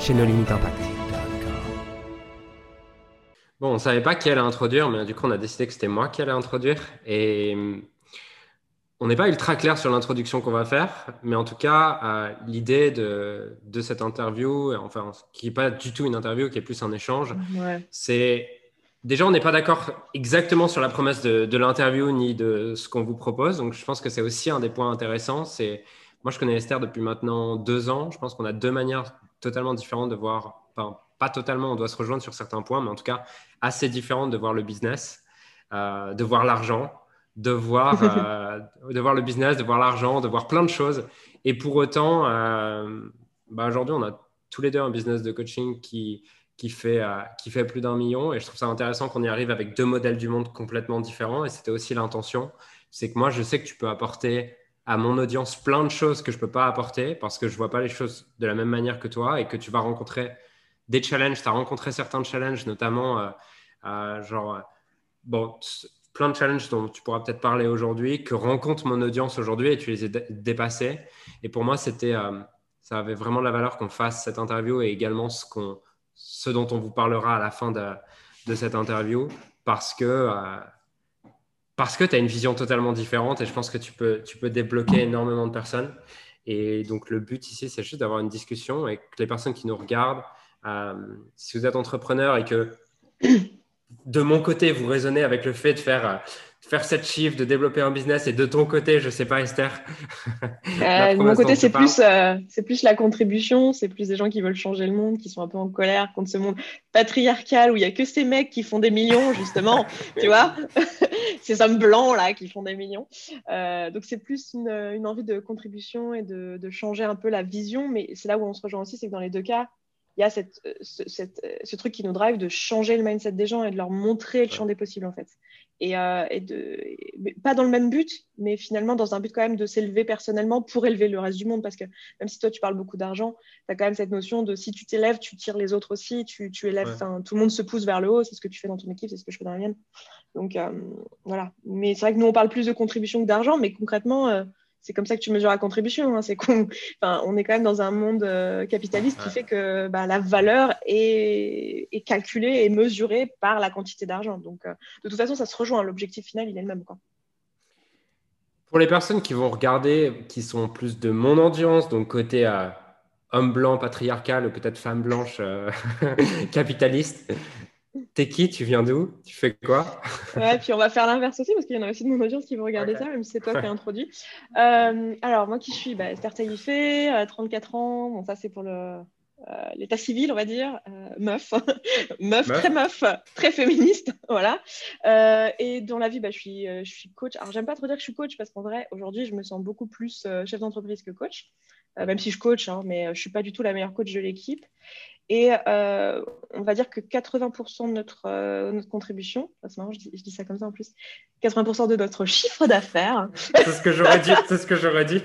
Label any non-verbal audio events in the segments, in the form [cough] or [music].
chez nos limites impact. Bon, on ne savait pas qui allait introduire, mais du coup, on a décidé que c'était moi qui allais introduire. Et on n'est pas ultra clair sur l'introduction qu'on va faire, mais en tout cas, euh, l'idée de, cette interview, enfin, qui n'est pas du tout une interview, qui est plus un échange, c'est déjà, on n'est pas d'accord exactement sur la promesse de, de l'interview ni de ce qu'on vous propose. Donc, je pense que c'est aussi un des points intéressants. C'est moi, je connais Esther depuis maintenant deux ans. Je pense qu'on a deux manières totalement différent de voir, enfin, pas totalement, on doit se rejoindre sur certains points, mais en tout cas assez différent de voir le business, euh, de voir l'argent, de voir, [laughs] euh, de voir le business, de voir l'argent, de voir plein de choses. Et pour autant, euh, bah aujourd'hui, on a tous les deux un business de coaching qui, qui, fait, qui fait plus d'un million. Et je trouve ça intéressant qu'on y arrive avec deux modèles du monde complètement différents. Et c'était aussi l'intention. C'est que moi, je sais que tu peux apporter à mon audience plein de choses que je ne peux pas apporter parce que je ne vois pas les choses de la même manière que toi et que tu vas rencontrer des challenges. Tu as rencontré certains challenges, notamment euh, euh, genre, euh, bon, plein de challenges dont tu pourras peut-être parler aujourd'hui, que rencontre mon audience aujourd'hui et tu les as dépassés. Et pour moi, c'était, ça avait vraiment la valeur qu'on fasse cette interview et également ce, qu'on, ce dont on vous parlera à la fin de, de cette interview parce que parce que tu as une vision totalement différente et je pense que tu peux, tu peux débloquer énormément de personnes. Et donc, le but ici, c'est juste d'avoir une discussion avec les personnes qui nous regardent. Euh, si vous êtes entrepreneur et que de mon côté, vous raisonnez avec le fait de faire euh, faire cette chiffre, de développer un business et de ton côté, je sais pas Esther. [laughs] Euh, de mon côté, c'est plus, euh, c'est plus la contribution, c'est plus des gens qui veulent changer le monde, qui sont un peu en colère contre ce monde patriarcal où il y a que ces mecs qui font des millions justement, [laughs] tu vois, [laughs] ces hommes blancs là qui font des millions. Euh, donc c'est plus une, une, envie de contribution et de, de changer un peu la vision, mais c'est là où on se rejoint aussi, c'est que dans les deux cas, il y a cette, ce, cette, ce, truc qui nous drive de changer le mindset des gens et de leur montrer le champ des possibles en fait et, euh, et de, pas dans le même but, mais finalement dans un but quand même de s'élever personnellement pour élever le reste du monde. Parce que même si toi tu parles beaucoup d'argent, tu as quand même cette notion de si tu t'élèves, tu tires les autres aussi, tu, tu élèves, tout le monde se pousse vers le haut, c'est ce que tu fais dans ton équipe, c'est ce que je fais dans la mienne. Donc euh, voilà. Mais c'est vrai que nous on parle plus de contribution que d'argent, mais concrètement, euh, c'est comme ça que tu mesures la contribution. Hein. C'est qu'on enfin, on est quand même dans un monde euh, capitaliste qui fait que bah, la valeur est, est, calculée et mesurée par la quantité d'argent. Donc, euh, de toute façon, ça se rejoint. L'objectif final, il est le même. Quoi. Pour les personnes qui vont regarder, qui sont plus de mon audience, donc côté euh, homme blanc patriarcal ou peut-être femme blanche [laughs] capitaliste, T'es qui? Tu viens d'où? Tu fais quoi? Ouais, puis on va faire l'inverse aussi parce qu'il y en a aussi de mon audience qui vont regarder ça, même si c'est toi qui [laughs] as introduit. Euh, alors, moi qui suis bah, Esther Taïfé, 34 ans, bon, ça c'est pour le, euh, l'état civil, on va dire, euh, meuf. [laughs] meuf, très meuf, très féministe, [laughs] voilà. et dans la vie, bah, je, suis, je suis coach. Alors, j'aime pas trop dire que je suis coach parce qu'en vrai, aujourd'hui, je me sens beaucoup plus chef d'entreprise que coach, même si je coach, hein, mais je suis pas du tout la meilleure coach de l'équipe. Et euh, on va dire que 80% de notre, euh, notre contribution, c'est marrant, je dis, je dis, ça comme ça en plus, 80% de notre chiffre d'affaires. C'est ce que j'aurais dit. C'est ce que j'aurais dit.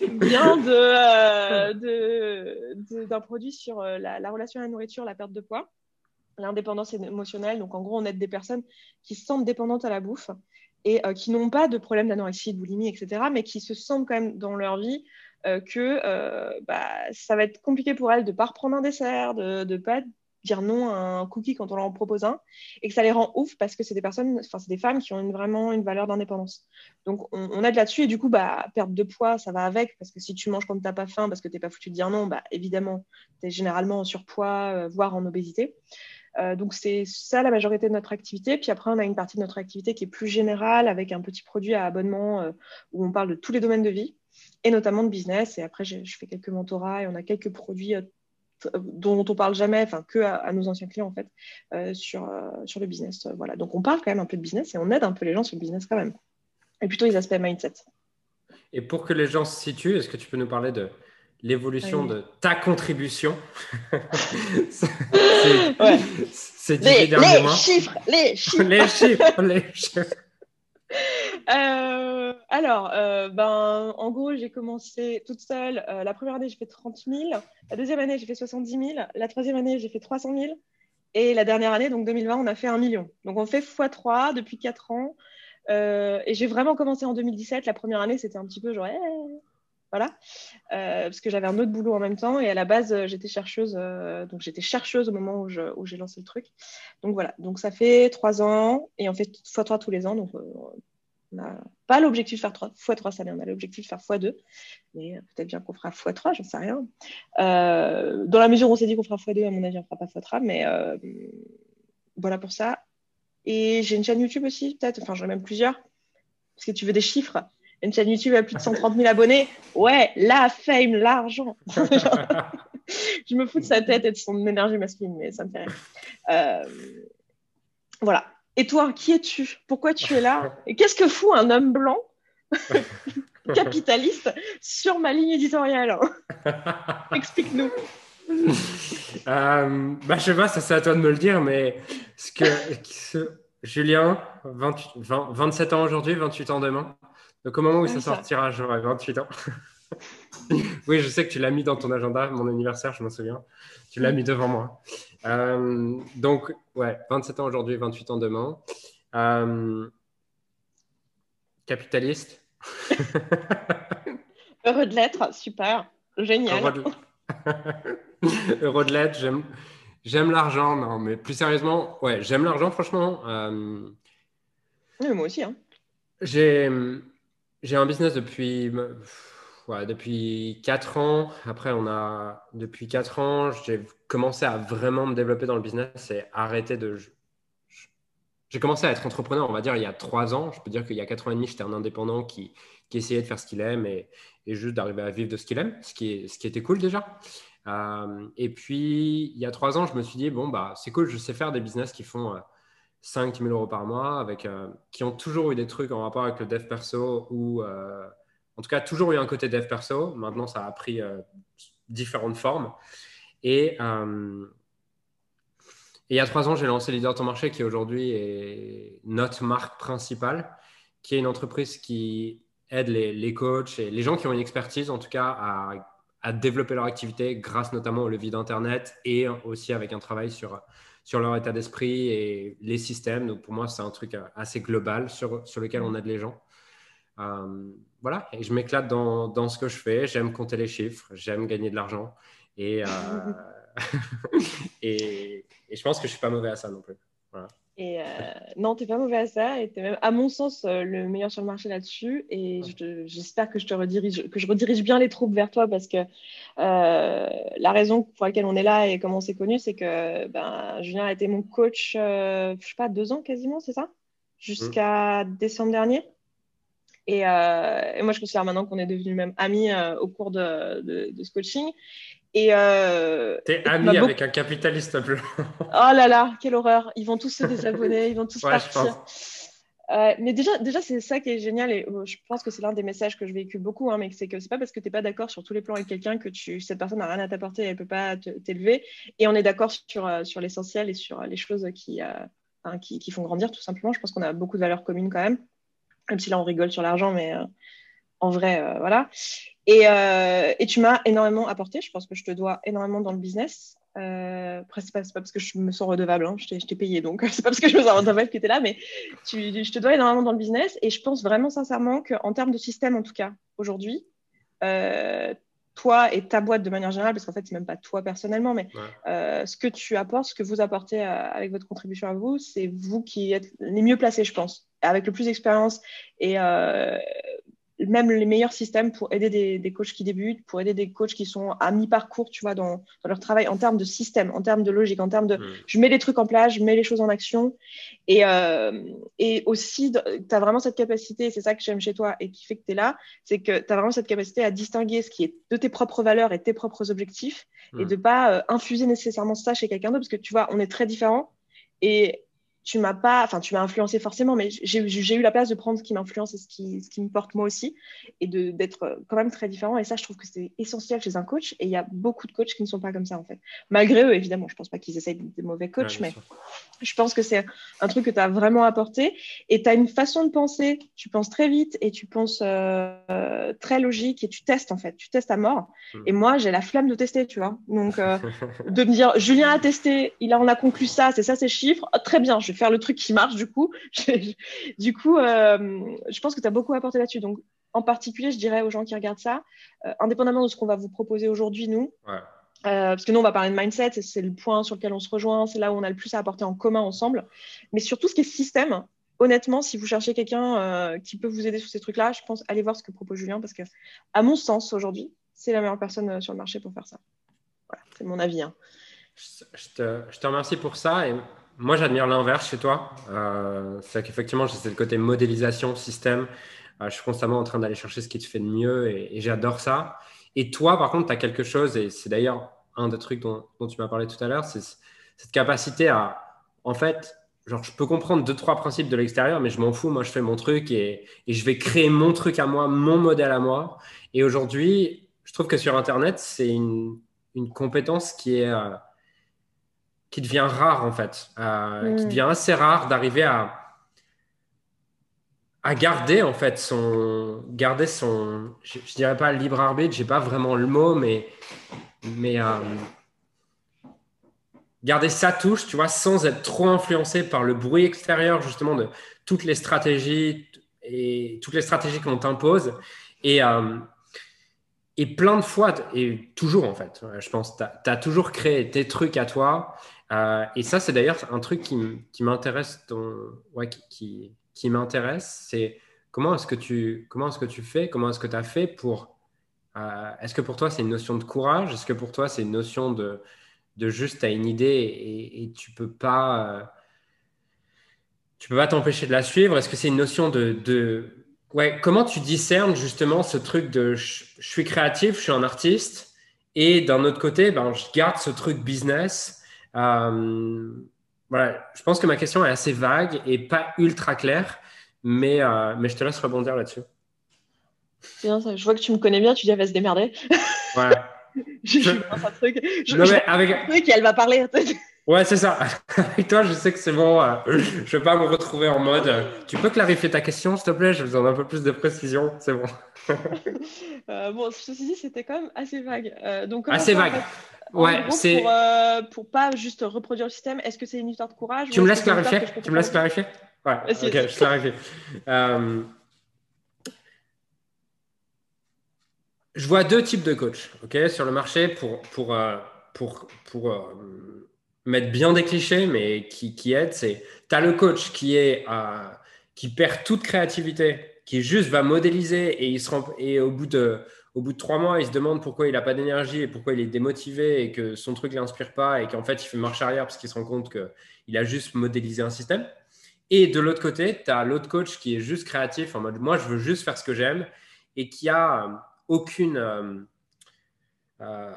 vient de, euh, d'un produit sur la, la, relation à la nourriture, la perte de poids, l'indépendance émotionnelle. Donc en gros, on aide des personnes qui se sentent dépendantes à la bouffe et qui n'ont pas de problème d'anorexie, de boulimie, etc., mais qui se sentent quand même dans leur vie que euh, bah, ça va être compliqué pour elles de ne pas reprendre un dessert, de ne pas dire non à un cookie quand on leur en propose un, et que ça les rend ouf parce que c'est des personnes, enfin c'est des femmes qui ont vraiment une valeur d'indépendance. Donc on, aide là-dessus et du coup bah perte de poids ça va avec parce que si tu manges quand tu n'as pas faim parce que tu n'es pas foutu de dire non, bah évidemment tu es généralement en surpoids euh, voire en obésité. donc c'est ça la majorité de notre activité. Puis après on a une partie de notre activité qui est plus générale avec un petit produit à abonnement où on parle de tous les domaines de vie et notamment de business. Et après, je, fais quelques mentorats et on a quelques produits euh, dont on parle jamais, enfin que à, nos anciens clients en fait, euh, sur, euh, sur le business. voilà. Donc on parle quand même un peu de business et on aide un peu les gens sur le business quand même. Et plutôt les aspects mindset. Et pour que les gens se situent, est-ce que tu peux nous parler de l'évolution de ta contribution? [laughs] c'est les, [laughs] les chiffres, les chiffres. les chiffres, les chiffres. Euh, alors, euh, ben, en gros, j'ai commencé toute seule. Euh, la première année, j'ai fait 30 000. La deuxième année, j'ai fait 70 000. La troisième année, j'ai fait 300 000. Et la dernière année, donc 2020, on a fait un million. Donc, on fait x3 depuis 4 ans. et j'ai vraiment commencé en 2017. La première année, c'était un petit peu genre, eh, voilà, parce que j'avais un autre boulot en même temps. Et à la base, j'étais chercheuse. donc, j'étais chercheuse au moment où, j'ai lancé le truc. Donc, voilà. Donc, ça fait 3 ans. Et on fait x3 tous les ans. Donc, on n'a pas l'objectif de faire 3 fois 3 salles, on a l'objectif de faire x2. Mais euh, peut-être bien qu'on fera x3, j'en sais rien. Euh, dans la mesure où on s'est dit qu'on fera x2, à mon avis, on ne fera pas x3. Mais euh, voilà pour ça. Et j'ai une chaîne YouTube aussi, peut-être. Enfin, j'en ai même plusieurs. Parce que tu veux des chiffres. Une chaîne YouTube à plus de 130 000 abonnés. Ouais, la fame, l'argent. [laughs] je me fous de sa tête et de son énergie masculine, mais ça me fait voilà. Et toi, qui es-tu? Pourquoi tu es là? [laughs] Et qu'est-ce que fout un homme blanc [laughs] capitaliste sur ma ligne éditoriale? [laughs] Explique-nous. Euh, bah, je sais pas, ça c'est à toi de me le dire, mais ce que Julien, 27 ans aujourd'hui, 28 ans demain. Donc au moment où ça, sortira, j'aurai 28 ans. Oui, je sais que tu l'as mis dans ton agenda, mon anniversaire, je m'en souviens. Tu l'as mis devant moi. Euh, donc, ouais, 27 ans aujourd'hui, 28 ans demain. Euh, capitaliste. [laughs] Heureux de l'être, super, génial. [laughs] Heureux de l'être, j'aime, j'aime l'argent, non, mais plus sérieusement, ouais, j'aime l'argent, franchement. Euh, oui, moi aussi. Hein. J'ai, j'ai un business depuis depuis 4 ans. Après, on a, depuis 4 ans, j'ai commencé à vraiment me développer dans le business et arrêter de. J'ai commencé à être entrepreneur, on va dire, il y a 3 ans. Je peux dire qu'il y a 4 ans et demi, j'étais un indépendant qui, qui, essayait de faire ce qu'il aime et, et juste d'arriver à vivre de ce qu'il aime, ce qui, est, ce qui était cool déjà. Euh, et puis, il y a 3 ans, je me suis dit, bon, bah, c'est cool, je sais faire des business qui font. Euh, 5 000 euros par mois, avec, euh, qui ont toujours eu des trucs en rapport avec le dev perso ou euh, en tout cas, toujours eu un côté dev perso. Maintenant, ça a pris euh, différentes formes. Et, euh, et, il y a trois ans, j'ai lancé Leader Ton Marché, qui aujourd'hui est notre marque principale, qui est une entreprise qui aide les, coachs et les gens qui ont une expertise, en tout cas, à, développer leur activité grâce notamment au levier d'Internet et aussi avec un travail sur, sur leur état d'esprit et les systèmes. Donc, pour moi, c'est un truc assez global sur, sur lequel on aide les gens. Euh, voilà, et je m'éclate dans, dans, ce que je fais. J'aime compter les chiffres, j'aime gagner de l'argent. Et, euh, [laughs] et, et, je pense que je suis pas mauvais à ça non plus. Voilà. Et euh, non, tu n'es pas mauvais à ça. Et tu es même, à mon sens, euh, le meilleur sur le marché là-dessus. Et j'espère que je te redirige, que je redirige bien les troupes vers toi parce que euh, la raison pour laquelle on est là et comment on s'est connu, c'est que ben, Julien a été mon coach, je sais pas, deux ans quasiment, c'est ça? Jusqu'à décembre dernier? Euh, et, moi, je considère maintenant qu'on est devenus même amis euh, au cours de, de, ce coaching. Et euh, T'es ami avec un capitaliste blanc. oh là là, quelle horreur. Ils vont tous se désabonner, ils vont tous [laughs] partir. mais déjà, déjà c'est ça qui est génial et je pense que c'est l'un des messages que je véhicule beaucoup, hein, mais c'est que c'est pas parce que tu n'es pas d'accord sur tous les plans avec quelqu'un que tu, cette personne n'a rien à t'apporter, elle peut pas t'élever. Et on est d'accord sur, sur l'essentiel et sur les choses qui, qui, qui, font grandir tout simplement. Je pense qu'on a beaucoup de valeurs communes quand même. Même si là, on rigole sur l'argent, mais euh, en vrai, euh, voilà. Et, euh, et tu m'as énormément apporté. Je pense que je te dois énormément dans le business. après, c'est pas, pas, parce que je me sens redevable, hein. je t'ai payé, donc [laughs] c'est pas parce que je me sens redevable que tu es là, mais tu, je te dois énormément dans le business. Et je pense vraiment sincèrement qu'en termes de système, en tout cas, aujourd'hui, toi et ta boîte de manière générale, parce qu'en fait, c'est même pas toi personnellement, mais ce que tu apportes, ce que vous apportez avec votre contribution à vous, c'est vous qui êtes les mieux placés, je pense avec le plus d'expérience et euh, même les meilleurs systèmes pour aider des, des, coachs qui débutent, pour aider des coachs qui sont à mi-parcours, tu vois, dans, dans, leur travail en termes de système, en termes de logique, en termes de mm. je mets les trucs en place, je mets les choses en action. Et, euh, et aussi, tu as vraiment cette capacité, c'est ça que j'aime chez toi et qui fait que tu es là, c'est que tu as vraiment cette capacité à distinguer ce qui est de tes propres valeurs et tes propres objectifs et mm. de pas euh, infuser nécessairement ça chez quelqu'un d'autre parce que tu vois, on est très différents. Et tu m'as pas, enfin, tu m'as influencé forcément, mais j'ai eu la place de prendre ce qui m'influence et ce qui, ce qui me porte moi aussi, et d'être euh, quand même très différent. Et ça, je trouve que c'est essentiel chez un coach. Et il y a beaucoup de coachs qui ne sont pas comme ça, en fait. Malgré eux, évidemment, je pense pas qu'ils essayent des mauvais coachs, mais je pense que c'est un truc que tu as vraiment apporté. Et tu as une façon de penser, tu penses très vite et tu penses euh, très logique et tu testes, en fait. Tu testes à mort. Hmm. Et moi, j'ai la flamme de tester, tu vois. Donc, euh, de me dire, Julien a testé, il a, on a conclu ça, c'est ça ses chiffres, oh, très bien, je vais faire le truc qui marche du coup. [laughs] du coup, euh, je pense que tu as beaucoup apporté là-dessus. Donc, en particulier, je dirais aux gens qui regardent ça, euh, indépendamment de ce qu'on va vous proposer aujourd'hui, nous, euh, parce que nous, on va parler de mindset, c'est le point sur lequel on se rejoint, c'est là où on a le plus à apporter en commun ensemble. Mais surtout, ce qui est système, honnêtement, si vous cherchez quelqu'un qui peut vous aider sur ces trucs-là, je pense aller voir ce que propose Julien, parce que, à mon sens, aujourd'hui, c'est la meilleure personne sur le marché pour faire ça. Voilà, c'est mon avis. Hein. Je, te, je, te, remercie pour ça. Et moi, j'admire l'inverse chez toi. Euh, c'est qu'effectivement, c'est le côté modélisation, système. Euh, je suis constamment en train d'aller chercher ce qui te fait de mieux et, j'adore ça. Et toi, par contre, tu as quelque chose, et c'est d'ailleurs un des trucs dont, tu m'as parlé tout à l'heure, c'est cette capacité à, en fait, genre, je peux comprendre deux, trois principes de l'extérieur, mais je m'en fous. Moi, je fais mon truc et, je vais créer mon truc à moi, mon modèle à moi. Et aujourd'hui, je trouve que sur Internet, c'est une, une, compétence qui est. Euh, qui devient rare en fait, euh, qui mm. devient assez rare d'arriver à, à garder en fait son, garder son, je, ne dirais pas libre arbitre, j'ai pas vraiment le mot, mais, mais euh, garder sa touche, tu vois, sans être trop influencé par le bruit extérieur justement de toutes les stratégies et toutes les stratégies qu'on t'impose et euh, et plein de fois, et toujours en fait, je pense, tu as, toujours créé tes trucs à toi, euh, et ça, c'est d'ailleurs un truc qui, m'intéresse, ouais, qui, m'intéresse, c'est comment est-ce que tu comment est-ce que tu fais, comment est-ce que tu as fait pour euh, est-ce que pour toi c'est une notion de courage, est-ce que pour toi c'est une notion de, de juste as une idée et, tu peux pas euh, tu peux pas t'empêcher de la suivre, est-ce que c'est une notion de, de ouais comment tu discernes justement ce truc de je, je suis créatif, je suis un artiste et d'un autre côté ben je garde ce truc business voilà, je pense que ma question est assez vague et pas ultra claire, mais, euh, mais je te laisse rebondir là-dessus. Bien, je vois que tu me connais bien, tu dis elle va se démerder. Ouais. [laughs] je, je, un truc. Je, non, mais avec... un truc et elle va parler. [laughs] Ouais, c'est ça. [laughs] Avec toi, je sais que c'est bon. Euh, je ne vais pas me retrouver en mode. tu peux clarifier ta question, s'il te plaît? Je besoin d'un peu plus de précision. C'est bon. bon, ceci dit, c'était quand même assez vague. donc, assez vague. Ouais, c'est. Pour, euh, pour pas juste reproduire le système, est-ce que c'est une histoire de courage Tu me laisses clarifier Tu me laisses clarifier Ouais, ok, je clarifie. Euh, je vois deux types de coachs ok, sur le marché pour, pour, euh, pour, pour mettre bien des clichés, mais qui, qui aident. C'est tu as le coach qui, est, qui perd toute créativité, qui juste va modéliser et, il se rend, et au bout de au bout de trois mois, il se demande pourquoi il n'a pas d'énergie et pourquoi il est démotivé et que son truc ne l'inspire pas et qu'en fait, il fait marche arrière parce qu'il se rend compte qu'il a juste modélisé un système. Et de l'autre côté, tu as l'autre coach qui est juste créatif en mode moi, je veux juste faire ce que j'aime et qui a euh, aucune, euh, euh,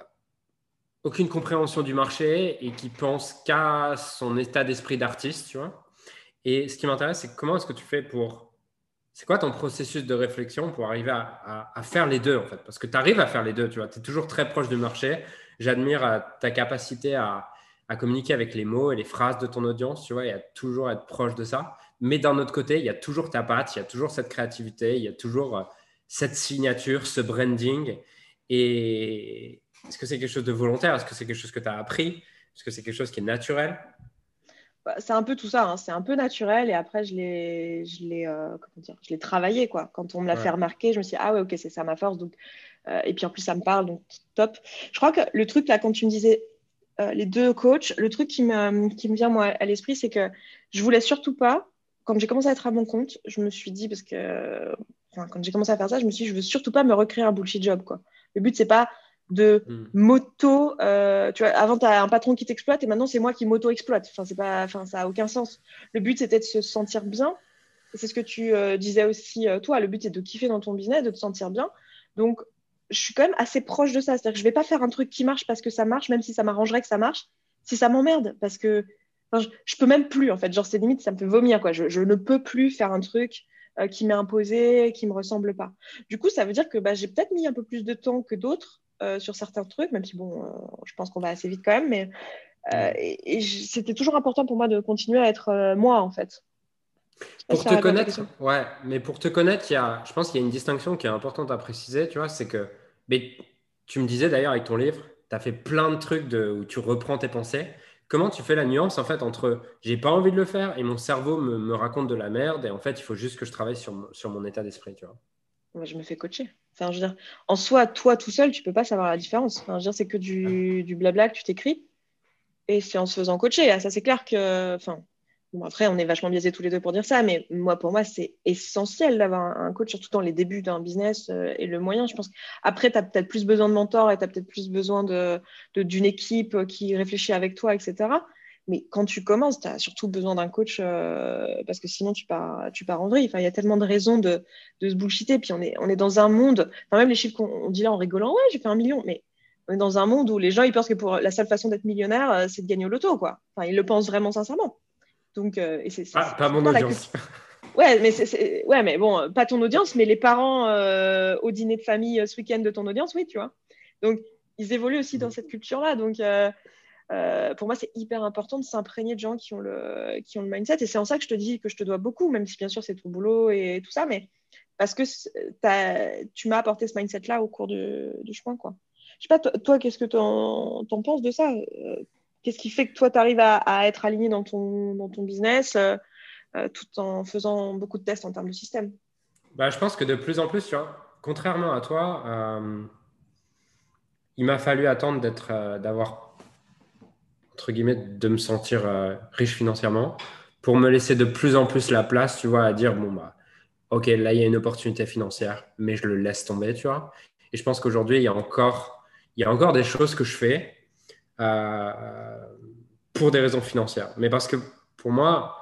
aucune compréhension du marché et qui pense qu'à son état d'esprit d'artiste. Et ce qui m'intéresse, c'est comment est-ce que tu fais pour c'est quoi ton processus de réflexion pour arriver à, faire les deux en fait? Parce que tu arrives à faire les deux, tu vois, tu es toujours très proche du marché. J'admire euh, ta capacité à, communiquer avec les mots et les phrases de ton audience, tu vois, et à toujours être proche de ça. Mais d'un autre côté, il y a toujours ta patte, il y a toujours cette créativité, il y a toujours euh, cette signature, ce branding. Et est-ce que c'est quelque chose de volontaire? Est-ce que c'est quelque chose que tu as appris? Est-ce que c'est quelque chose qui est naturel? C'est un peu tout ça, hein. c'est un peu naturel et après je l'ai, je l'ai, euh, comment dire, je l'ai travaillé quoi. Quand on me l'a fait remarquer, je me suis dit ah ouais ok c'est ça ma force donc euh, et puis en plus ça me parle donc top. Je crois que le truc là quand tu me disais euh, les deux coachs, le truc qui me, qui me vient moi à l'esprit c'est que je voulais surtout pas quand j'ai commencé à être à mon compte, je me suis dit parce que quand j'ai commencé à faire ça, je me suis dit je veux surtout pas me recréer un bullshit job quoi. Le but c'est pas de hmm. moto. Euh, tu vois, avant, tu as un patron qui t'exploite et maintenant, c'est moi qui m'auto-exploite. Enfin, c'est pas, enfin, ça n'a aucun sens. Le but, c'était de se sentir bien. C'est ce que tu euh, disais aussi, euh, toi. Le but, c'est de kiffer dans ton business, de te sentir bien. Donc, je suis quand même assez proche de ça. C'est-à-dire que je vais pas faire un truc qui marche parce que ça marche, même si ça m'arrangerait que ça marche, si ça m'emmerde. Parce que je, je, peux même plus, en fait. Genre, c'est limite, ça me fait vomir, quoi. Je, je ne peux plus faire un truc qui m'est imposé, qui me ressemble pas. Du coup, ça veut dire que bah, j'ai peut-être mis un peu plus de temps que d'autres euh, sur certains trucs, même si, bon, je pense qu'on va assez vite quand même, mais et, c'était toujours important pour moi de continuer à être moi, en fait. Pour te connaître, ouais, mais pour te connaître, il y a, je pense qu'il y a une distinction qui est importante à préciser, tu vois, c'est que, mais tu me disais d'ailleurs avec ton livre, tu as fait plein de trucs de, où tu reprends tes pensées. Comment tu fais la nuance en fait entre j'ai pas envie de le faire et mon cerveau me, me, raconte de la merde et en fait il faut juste que je travaille sur, sur mon état d'esprit, tu vois? Moi, je me fais coacher. Enfin, je veux dire, en soi, toi tout seul, tu peux pas savoir la différence. Enfin, je veux dire, c'est que du, du blabla que tu t'écris et c'est en se faisant coacher. Ah, ça, c'est clair que, enfin, Bon, après, on est vachement biaisés tous les deux pour dire ça, mais moi, pour moi, c'est essentiel d'avoir un coach, surtout dans les débuts d'un business euh, et le moyen. Je pense après, tu as peut-être plus besoin de mentors et tu as peut-être plus besoin d'une de, d'une équipe qui réfléchit avec toi, etc. Mais quand tu commences, tu as surtout besoin d'un coach euh, parce que sinon, tu pars, tu pars en vrille. Enfin, il y a tellement de raisons de, de se bullshiter. Puis, on est, on est dans un monde, enfin, même les chiffres qu'on dit là en rigolant, ouais, j'ai fait un million, mais on est dans un monde où les gens, ils pensent que pour la seule façon d'être millionnaire, euh, c'est de gagner au loto, quoi. Enfin, ils le pensent vraiment sincèrement. Donc, euh, et c'est, ah, pas mon audience. Ouais, mais c'est, ouais, mais bon, pas ton audience, mais les parents au dîner de famille ce week-end de ton audience, oui, tu vois. Donc, ils évoluent aussi dans cette culture-là. Donc, pour moi, c'est hyper important de s'imprégner de gens qui ont le, qui ont le mindset. Et c'est en ça que je te dis que je te dois beaucoup, même si bien sûr c'est ton boulot et tout ça, mais parce que tu m'as apporté ce mindset-là au cours du, chemin, quoi. Je sais pas, toi, qu'est-ce que tu en, penses de ça? Qu'est-ce qui fait que toi, tu arrives à, être aligné dans ton, dans ton business euh, euh, tout en faisant beaucoup de tests en termes de système? Bah, Je pense que de plus en plus, tu vois, contrairement à toi, euh, il m'a fallu attendre d'avoir, entre guillemets, de me sentir riche financièrement pour me laisser de plus en plus la place, tu vois, à dire, bon, bah, OK, là, il y a une opportunité financière, mais je le laisse tomber, tu vois. Et je pense qu'aujourd'hui, il y a encore, il y a encore des choses que je fais euh, pour des raisons financières. Mais parce que pour moi,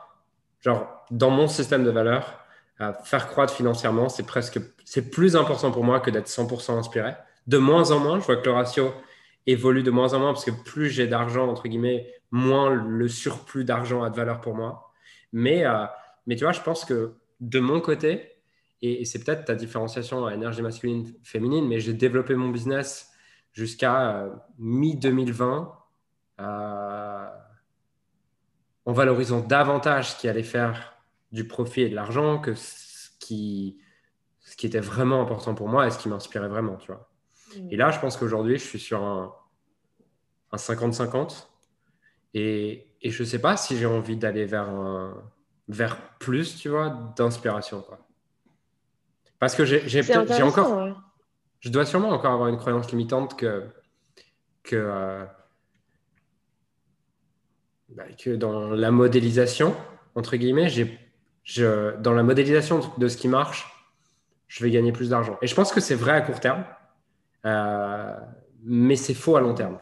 genre, dans mon système de valeurs, euh, faire croître financièrement, c'est presque, c'est plus important pour moi que d'être 100% inspiré. De moins en moins, je vois que le ratio évolue de moins en moins parce que plus j'ai d'argent, entre guillemets, moins le surplus d'argent a de valeur pour moi. Mais, euh, mais tu vois, je pense que de mon côté, et, c'est peut-être ta différenciation à énergie masculine, féminine, mais j'ai développé mon business jusqu'à euh, mi-2020 euh, en valorisant davantage ce qui allait faire du profit et de l'argent que ce qui, ce qui était vraiment important pour moi et ce qui m'inspirait vraiment, tu vois. Et là, je pense qu'aujourd'hui, je suis sur un 50-50 et, et, je ne sais pas si j'ai envie d'aller vers, un, vers plus, tu vois, d'inspiration, quoi. Parce que j'ai encore je dois sûrement encore avoir une croyance limitante que, que, euh, bah, que dans la modélisation, entre guillemets, je, dans la modélisation de ce qui marche, je vais gagner plus d'argent. Et je pense que c'est vrai à court terme, euh, mais c'est faux à long terme.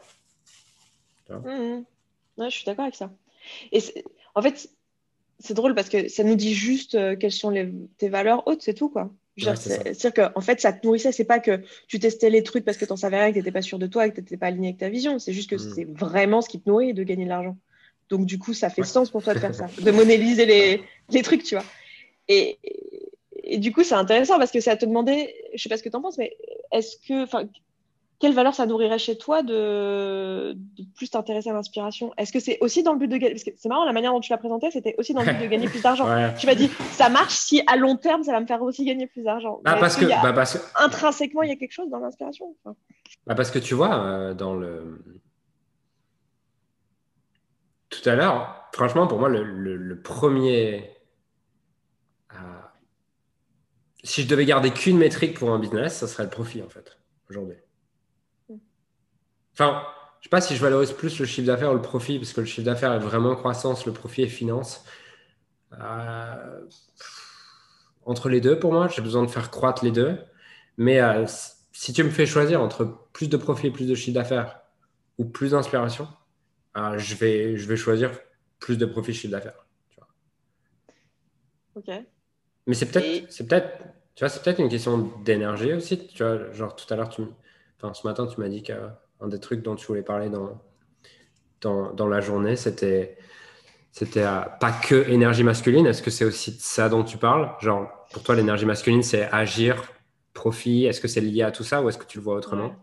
Mmh, mmh. je suis d'accord avec ça. Et en fait, c'est drôle parce que ça nous dit juste euh, quelles sont les, tes valeurs hautes, c'est tout, quoi. C'est-à-dire qu'en fait, ça te nourrissait. C'est pas que tu testais les trucs parce que tu n'en savais rien, que tu n'étais pas sûr de toi, que tu n'étais pas aligné avec ta vision. C'est juste que mm. c'est vraiment ce qui te nourrit de gagner de l'argent. Donc, du coup, ça fait sens pour toi de faire ça, [laughs] de modéliser les, les trucs, tu vois. Et, et, du coup, c'est intéressant parce que c'est à te demander, je sais pas ce que tu en penses, mais est-ce que, quelle valeur ça nourrirait chez toi de, plus t'intéresser à l'inspiration? Est-ce que c'est aussi dans le but de gagner? Parce que c'est marrant, la manière dont tu l'as présenté, c'était aussi dans le but de gagner plus d'argent. Tu m'as dit, ça marche si à long terme, ça va me faire aussi gagner plus d'argent. Ah, parce, que, bah, parce intrinsèquement, il y a quelque chose dans l'inspiration. Bah parce que tu vois, euh, dans le. Tout à l'heure, franchement, pour moi, le, premier. Euh, si je devais garder qu'une métrique pour un business, ça serait le profit, en fait, aujourd'hui. Enfin, je ne sais pas si je valorise plus le chiffre d'affaires ou le profit, parce que le chiffre d'affaires est vraiment croissance, le profit est finance. Euh, entre les deux, pour moi, j'ai besoin de faire croître les deux. Mais euh, si tu me fais choisir entre plus de profit et plus de chiffre d'affaires ou plus d'inspiration, euh, je, vais, je vais choisir plus de profit chiffre d'affaires. Ok. Mais c'est peut-être, c'est peut-être, tu vois, c'est peut-être une question d'énergie aussi. Tu vois, genre tout à l'heure, tu, enfin, ce matin, tu m'as dit que un des trucs dont tu voulais parler dans, dans, dans la journée, c'était c'était pas que énergie masculine. Est-ce que c'est aussi de ça dont tu parles? Genre, pour toi, l'énergie masculine, c'est agir, profit. Est-ce que c'est lié à tout ça ou est-ce que tu le vois autrement?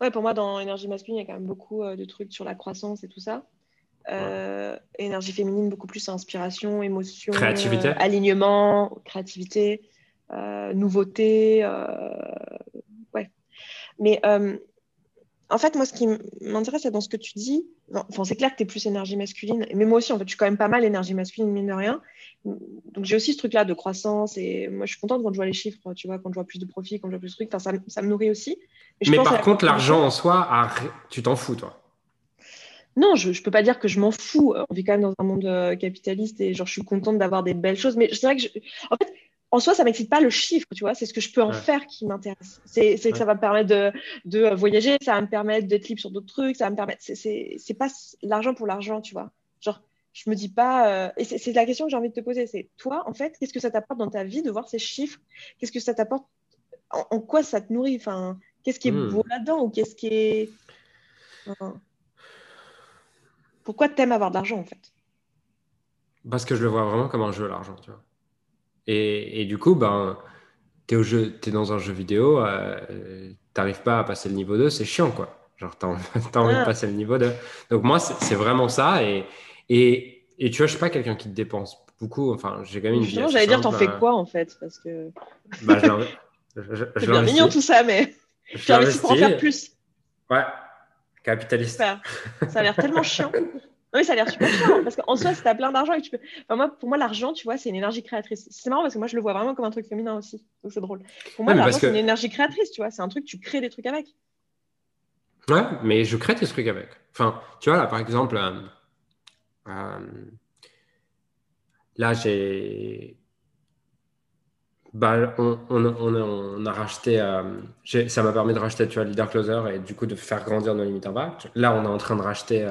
Ouais. pour moi, dans énergie masculine, il y a quand même beaucoup de trucs sur la croissance et tout ça. Énergie féminine, beaucoup plus inspiration, émotion, créativité. alignement, créativité, nouveauté. ouais. Mais en fait, moi, ce qui m'intéresse dans ce que tu dis, enfin, c'est clair que tu es plus énergie masculine, mais moi aussi, en fait, je suis quand même pas mal énergie masculine, mine de rien. Donc, j'ai aussi ce truc-là de croissance, et moi, je suis contente quand je vois les chiffres, tu vois, quand je vois plus de profit, quand je vois plus de trucs, ça, ça me nourrit aussi. Mais, par contre, l'argent en soi, tu t'en fous, toi? Non, je ne peux pas dire que je m'en fous. On vit quand même dans un monde euh, capitaliste et genre, je suis contente d'avoir des belles choses. Mais c'est vrai que, je... en fait, en soi, ça m'excite pas le chiffre, tu vois. C'est ce que je peux en faire qui m'intéresse. C'est que ça va me permettre de, de, euh, voyager, ça va me permettre d'être libre sur d'autres trucs, ça va me permettre. C'est pas l'argent pour l'argent, tu vois. Genre, je me dis pas. Euh, et c'est la question que j'ai envie de te poser. C'est toi, en fait, qu'est-ce que ça t'apporte dans ta vie de voir ces chiffres? Qu'est-ce que ça t'apporte? En, quoi ça te nourrit? Enfin, qu'est-ce qui est hmm. beau là-dedans ou qu'est-ce qui est. Pourquoi t'aimes avoir de l'argent, en fait? Parce que je le vois vraiment comme un jeu, l'argent, tu vois. Et, du coup, ben, tu es, es, dans un jeu vidéo, euh, tu n'arrives pas à passer le niveau 2, c'est chiant, quoi. Genre, tu as, [laughs] envie de ah. passer le niveau 2. Donc, moi, c'est vraiment ça. Et, et, et, tu vois, je suis pas quelqu'un qui te dépense beaucoup. Enfin, j'ai quand même une vie. J'allais dire, t'en fais euh. quoi, en fait Parce que. Bah, [laughs] c'est bien mignon tout ça, mais tu investi pour en faire plus. Ouais, capitaliste. Ça a l'air tellement chiant. [laughs] Oui, ça a l'air super chiant parce qu'en soi, si tu as plein d'argent et que tu peux. Enfin, moi, pour moi, l'argent, tu vois, c'est une énergie créatrice. C'est marrant parce que moi, je le vois vraiment comme un truc féminin aussi. Donc, c'est drôle. Pour moi, l'argent, c'est une énergie créatrice, tu vois. C'est un truc, tu crées des trucs avec. Ouais, mais je crée des trucs avec. Enfin, tu vois, là, par exemple, euh, euh, là, j'ai. Bah, on, a racheté, euh, ça m'a permis de racheter tu vois, Leader Closer et du coup de faire grandir nos limites en bas. Là, on est en train de racheter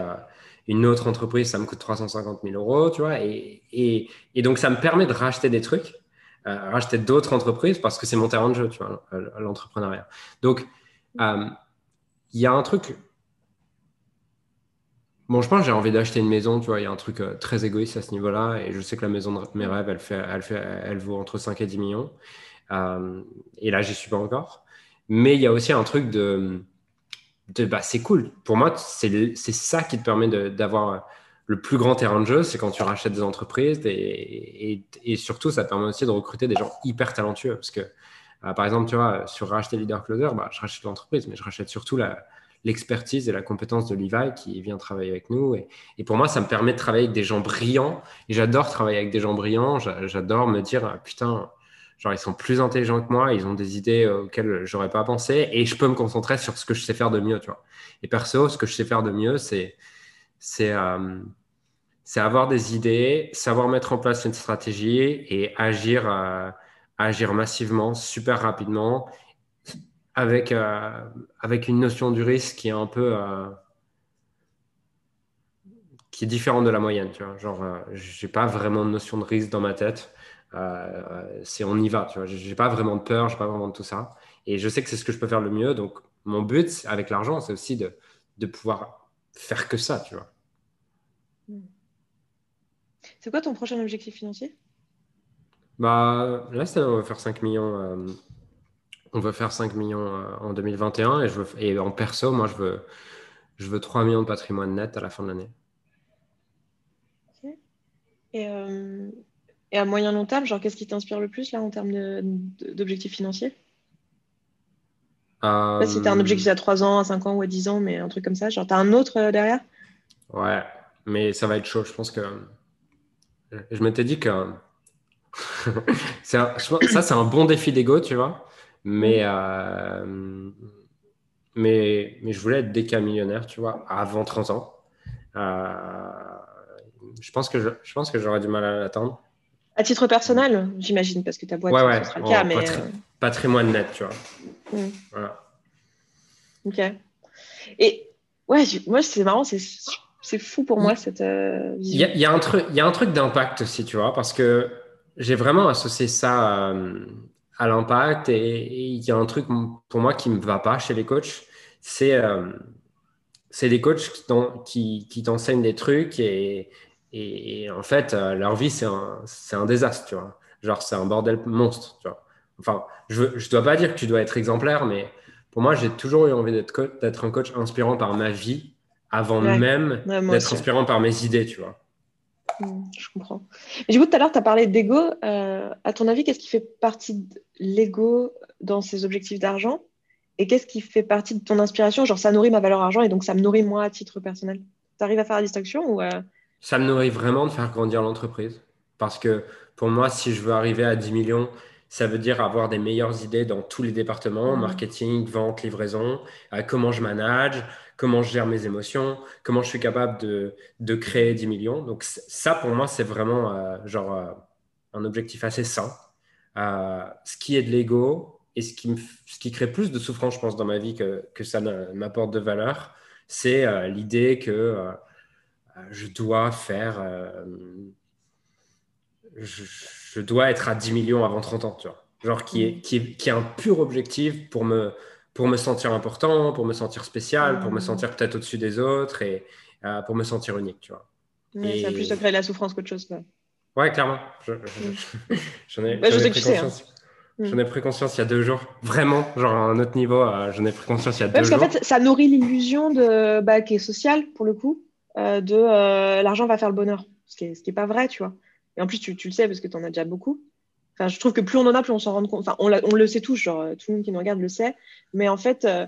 une autre entreprise, ça me coûte 350 000 euros, tu vois. Et, donc, ça me permet de racheter des trucs, euh, racheter d'autres entreprises parce que c'est mon terrain de jeu, tu vois, l'entrepreneuriat. Donc, euh, il y a un truc. Bon, je pense que j'ai envie d'acheter une maison, tu vois, il y a un truc euh, très égoïste à ce niveau-là. Et je sais que la maison de mes rêves, elle, fait, elle, fait, elle vaut entre 5 et 10 millions. et là, j'y suis pas encore. Mais il y a aussi un truc de bah, c'est cool. Pour moi, c'est ça qui te permet d'avoir le plus grand terrain de jeu, c'est quand tu rachètes des entreprises et, et, surtout, ça permet aussi de recruter des gens hyper talentueux. Parce que, euh, par exemple, tu vois, sur racheter Leader Closer, bah, je rachète l'entreprise, mais je rachète surtout l'expertise et la compétence de Levi qui vient travailler avec nous. Et, pour moi, ça me permet de travailler avec des gens brillants. Et j'adore travailler avec des gens brillants. J'adore me dire, ah, putain, Genre, ils sont plus intelligents que moi, ils ont des idées euh, auxquelles j'aurais pas pensé et je peux me concentrer sur ce que je sais faire de mieux, tu vois. Et perso, ce que je sais faire de mieux, c'est c'est euh, avoir des idées, savoir mettre en place une stratégie et agir euh, agir massivement, super rapidement, avec avec une notion du risque qui est un peu qui est différente de la moyenne, tu vois. Genre, j'ai pas vraiment de notion de risque dans ma tête. Euh, c'est on y va. Tu vois, j'ai pas vraiment de peur, j'ai pas vraiment de tout ça. Et je sais que c'est ce que je peux faire le mieux. Donc, mon but avec l'argent, c'est aussi de, de pouvoir faire que ça, tu vois. C'est quoi ton prochain objectif financier? Bah, Là, on va faire 5 millions. Euh, on veut faire 5 millions euh, en 2021 et, je veux, et en perso, moi, je veux, je veux 3 millions de patrimoine net à la fin de l'année. Et et à moyen long terme, genre, qu'est-ce qui t'inspire le plus là en termes d'objectifs financiers? Euh... Si tu as un objectif à 3 ans, à 5 ans ou à 10 ans, mais un truc comme ça, genre, tu as un autre euh, derrière? Ouais, mais ça va être chaud. Je pense que. Je m'étais dit que. [laughs] ça, c'est un bon défi d'ego, tu vois. Mais, euh... mais, mais je voulais être déca millionnaire, tu vois, avant 30 ans. Euh... Je pense que je, je pense que j'aurais du mal à l'attendre. À titre personnel, j'imagine, parce que ta boîte, ouais, ce sera le cas. mais... Patrimoine net, tu vois. Hmm. Voilà. Ok. Et ouais, moi, c'est marrant, c'est fou pour moi cette euh, vision. Il y, a un truc, il y a un truc d'impact aussi, tu vois, parce que j'ai vraiment associé ça euh, à l'impact et il y a un truc pour moi qui ne me va pas chez les coachs, c'est c'est des coachs qui, t'enseignent des trucs et et, en fait, euh, leur vie, c'est un, un, désastre, tu vois. Genre, c'est un bordel monstre, tu vois. Enfin, je ne dois pas dire que tu dois être exemplaire, mais pour moi, j'ai toujours eu envie d'être un coach inspirant par ma vie avant même d'être inspirant par mes idées, tu vois. Hmm, je comprends. Mais du coup, tout à l'heure, tu as parlé d'ego. Euh, à ton avis, qu'est-ce qui fait partie de l'ego dans ces objectifs d'argent? Et qu'est-ce qui fait partie de ton inspiration? Genre, ça nourrit ma valeur argent et donc ça me nourrit moi à titre personnel. Tu arrives à faire la distinction ou euh, Ça me nourrit vraiment de faire grandir l'entreprise. Parce que pour moi, si je veux arriver à 10 millions, ça veut dire avoir des meilleures idées dans tous les départements, hmm. marketing, vente, livraison, euh, comment je manage, comment je gère mes émotions, comment je suis capable de, de créer 10 millions. Donc ça, pour moi, c'est vraiment euh, genre euh, un objectif assez sain. Euh, ce qui est de l'ego et ce qui, me, ce qui crée plus de souffrance, je pense, dans ma vie que, que ça m'apporte de valeur, c'est l'idée que je dois faire... Je, je, dois être à 10 millions avant 30 ans, tu vois. Genre qui est, qui est, qui est un pur objectif pour me pour me sentir important, pour me sentir spécial, pour me mmh. sentir peut-être au-dessus des autres et euh, pour me sentir unique, tu vois. Mais Ça a plus de créer la souffrance qu'autre chose. Quoi. Ouais, clairement. [laughs] J'en ai, bah, pris conscience. Hein. J'en ai pris conscience il y a deux jours. Vraiment, genre à un autre niveau, euh, j'en ai pris conscience il y a deux jours. Parce qu'en fait, ça nourrit l'illusion de, bah, qui est sociale, pour le coup, euh, de l'argent va faire le bonheur. Ce qui n'est est pas vrai, tu vois. Et en plus, tu, tu le sais parce que tu en as déjà beaucoup je trouve que plus on en a, plus on s'en rend compte. Enfin, on, on, le sait tous, genre, tout le monde qui nous regarde le sait. Mais en fait, euh,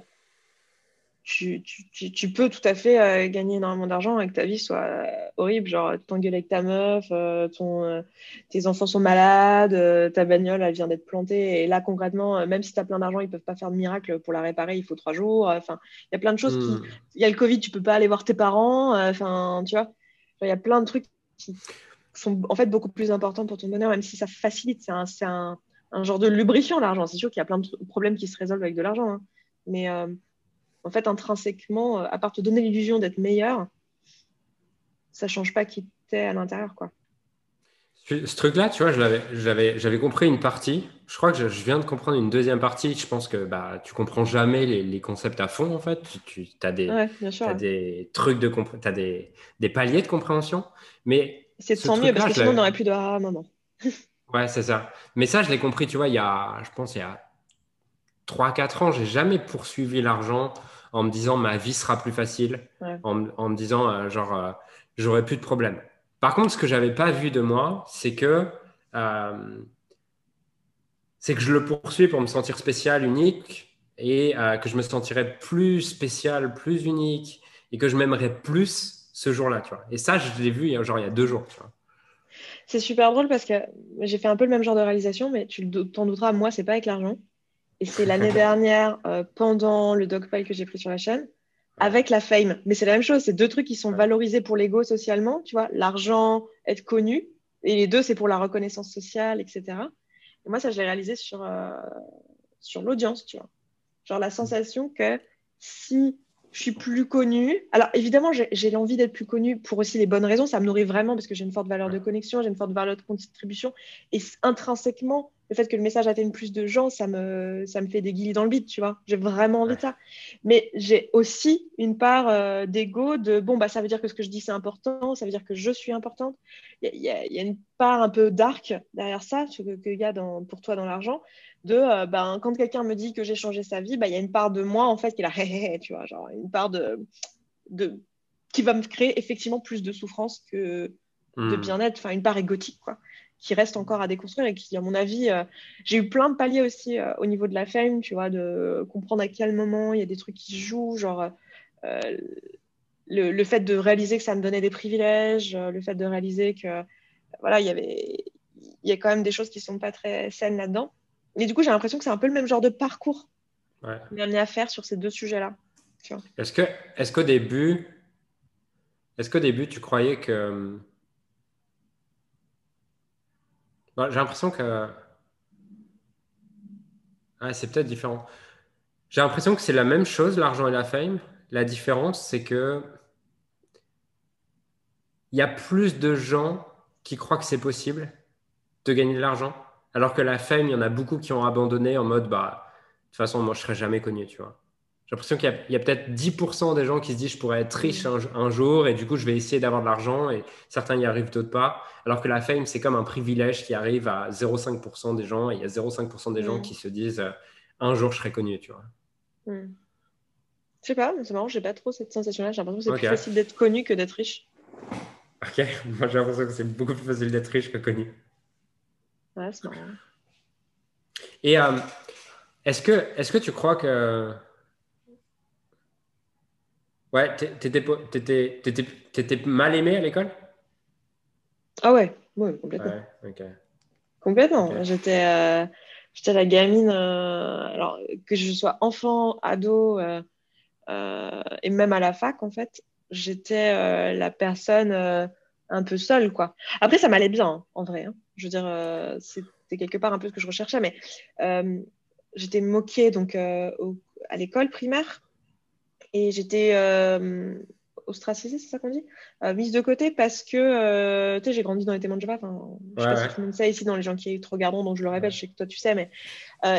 tu, tu, tu, peux tout à fait euh, gagner énormément d'argent et que ta vie soit euh, horrible. Genre, t'engueules avec ta meuf, ton, tes enfants sont malades, ta bagnole, elle vient d'être plantée. Et là, concrètement, même si tu as plein d'argent, ils peuvent pas faire de miracle pour la réparer, il faut trois jours. Enfin, il y a plein de choses qui. Hmm. Il y a le Covid, tu peux pas aller voir tes parents. Enfin, tu vois, il y a plein de trucs qui sont en fait beaucoup plus importants pour ton bonheur, même si ça facilite. C'est un, un, genre de lubrifiant, l'argent. C'est sûr qu'il y a plein de problèmes qui se résolvent avec de l'argent. Hein. Mais euh, en fait, intrinsèquement, euh, à part te donner l'illusion d'être meilleur, ça change pas qui t'es à l'intérieur. quoi. Ce truc-là, tu vois, j'avais compris une partie. Je crois que je, viens de comprendre une deuxième partie. Je pense que bah, tu comprends jamais les, les concepts à fond, en fait. Tu, as, des, as des trucs de tu as des, des, paliers de compréhension. Mais c'est de mieux parce que sinon on n'aurait plus de ah, maman. [laughs] ouais, c'est ça. Mais ça, je l'ai compris, tu vois, il y a, je pense, il y a 3-4 ans, j'ai jamais poursuivi l'argent en me disant ma vie sera plus facile, en, en, me disant euh, genre euh, j'aurai plus de problèmes. Par contre, ce que j'avais pas vu de moi, c'est que euh, c'est que je le poursuis pour me sentir spécial, unique, et que je me sentirais plus spécial, plus unique, et que je m'aimerais plus ce jour-là, tu vois. Et ça, je l'ai vu genre il y a deux jours, tu vois. C'est super drôle parce que j'ai fait un peu le même genre de réalisation, mais tu t'en douteras, moi, c'est pas avec l'argent. Et c'est l'année [laughs] dernière, euh, pendant le dogpile que j'ai pris sur la chaîne, avec la fame. Mais c'est la même chose, c'est deux trucs qui sont valorisés pour l'ego socialement, tu vois, l'argent, être connu, et les deux, c'est pour la reconnaissance sociale, etc. Et moi, ça, je l'ai réalisé sur, euh, sur l'audience, tu vois. Genre la sensation que si je suis plus connue. Alors évidemment, j'ai l'envie d'être plus connue pour aussi les bonnes raisons. Ça me nourrit vraiment parce que j'ai une forte valeur de connexion, j'ai une forte valeur de contribution. Et intrinsèquement, le fait que le message atteigne plus de gens, ça me, ça me fait des guillis dans le bide, tu vois. J'ai vraiment envie de ça. Mais j'ai aussi une part euh, d'ego de bon, bah, ça veut dire que ce que je dis, c'est important, ça veut dire que je suis importante. Il y, y, a une part un peu dark derrière ça, qu'il y a dans, pour toi dans l'argent de euh, ben, quand quelqu'un me dit que j'ai changé sa vie, ben, il y a une part de moi en fait qui est là, [laughs] tu vois, genre une part de, de qui va me créer effectivement plus de souffrance que de hmm. bien-être, enfin une part égotique quoi, qui reste encore à déconstruire et qui à mon avis, euh, j'ai eu plein de paliers aussi euh, au niveau de la fame, tu vois, de comprendre à quel moment il y a des trucs qui jouent, genre le, le, fait de réaliser que ça me donnait des privilèges, le fait de réaliser que voilà, il y avait il y a quand même des choses qui sont pas très saines là-dedans. Mais du coup, j'ai l'impression que c'est un peu le même genre de parcours ouais. qu'on est à faire sur ces deux sujets-là. Est-ce que, est-ce qu'au début, est-ce qu'au début, tu croyais que j'ai l'impression que c'est peut-être différent. J'ai l'impression que c'est la même chose, l'argent et la fame. La différence, c'est que il y a plus de gens qui croient que c'est possible de gagner de l'argent alors que la fame, il y en a beaucoup qui ont abandonné en mode, bah, de toute façon, moi, je serai jamais connu, tu vois. J'ai l'impression qu'il y a, peut-être 10% des gens qui se disent je pourrais être riche un, jour et du coup je vais essayer d'avoir de l'argent et certains y arrivent, d'autres pas. Alors que la fame, c'est comme un privilège qui arrive à 0,5% des gens et il y a 0,5% des gens mm. qui se disent euh, un jour je serai connu, tu vois. Mm. Je sais pas, c'est marrant, j'ai pas trop cette sensation-là. J'ai l'impression que c'est plus facile d'être connu que d'être riche. Ok, [laughs] moi j'ai l'impression que c'est beaucoup plus facile d'être riche que connu. Ouais, c'est marrant. Et euh, est-ce que, est que tu crois que Ouais, t'étais mal aimé à l'école? Ah ouais, ouais complètement. Complètement. J'étais euh, j'étais la gamine, euh, alors que je sois enfant, ado euh, et même à la fac en fait, j'étais la personne un peu seule quoi. Après ça m'allait bien hein, en vrai. Hein. Je veux dire, c'était quelque part un peu ce que je recherchais, mais j'étais moquée donc à l'école primaire et j'étais euh, ostracisée, c'est ça qu'on dit? Euh, Mise de côté parce que euh, tu sais, j'ai grandi dans les témoins de Jéhovah. je sais pas si tout le monde sait ici, dans les gens qui trop regardant, donc je le répète, je sais que toi tu sais, mais.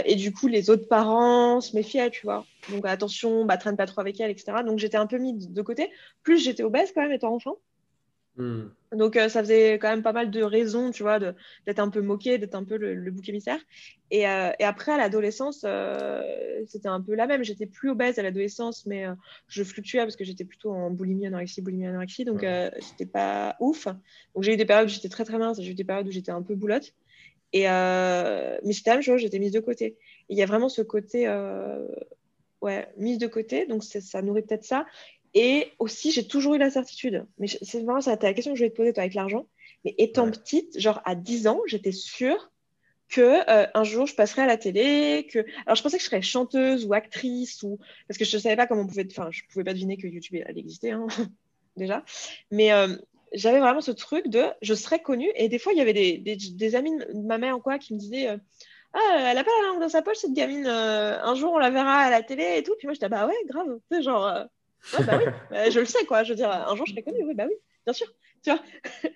et du coup, les autres parents se méfiaient, tu vois. Donc attention, bah, traîne pas trop avec elle, etc. Donc j'étais un peu mise de côté. Plus j'étais obèse quand même étant enfant. Hmm. Donc, euh, ça faisait quand même pas mal de raisons, tu vois, d'être un peu moqué, d'être un peu le, bouc émissaire. Et, euh, et, après, à l'adolescence, euh, c'était un peu la même. J'étais plus obèse à l'adolescence, mais je fluctuais parce que j'étais plutôt en boulimie, anorexie, boulimie, anorexie. Donc, c'était pas ouf. Donc, j'ai eu des périodes où j'étais très, très mince. J'ai eu des périodes où j'étais un peu boulotte. Et, mais c'était la même chose, j'étais mise de côté. Il y a vraiment ce côté, ouais, mise de côté. Donc, ça nourrit peut-être ça. Et aussi, j'ai toujours eu la certitude, mais c'est vraiment ça, la question que je vais te poser toi avec l'argent. Mais étant petite, genre à 10 ans, j'étais sûre que euh, un jour je passerais à la télé, que alors je pensais que je serais chanteuse ou actrice ou parce que je ne savais pas comment on pouvait, enfin je pouvais pas deviner que YouTube allait exister hein, [laughs] déjà, mais euh, j'avais vraiment ce truc de je serais connue. Et des fois il y avait des, des, amis de ma mère en quoi qui me disaient euh, ah elle a pas la langue dans sa poche cette gamine, un jour on la verra à la télé et tout, puis moi j'étais bah ouais grave, tu genre bah oui, [laughs] bah, je le sais, quoi. Je veux dire, un jour, je serai connue, oui, bah oui, bien sûr. Tu vois [laughs]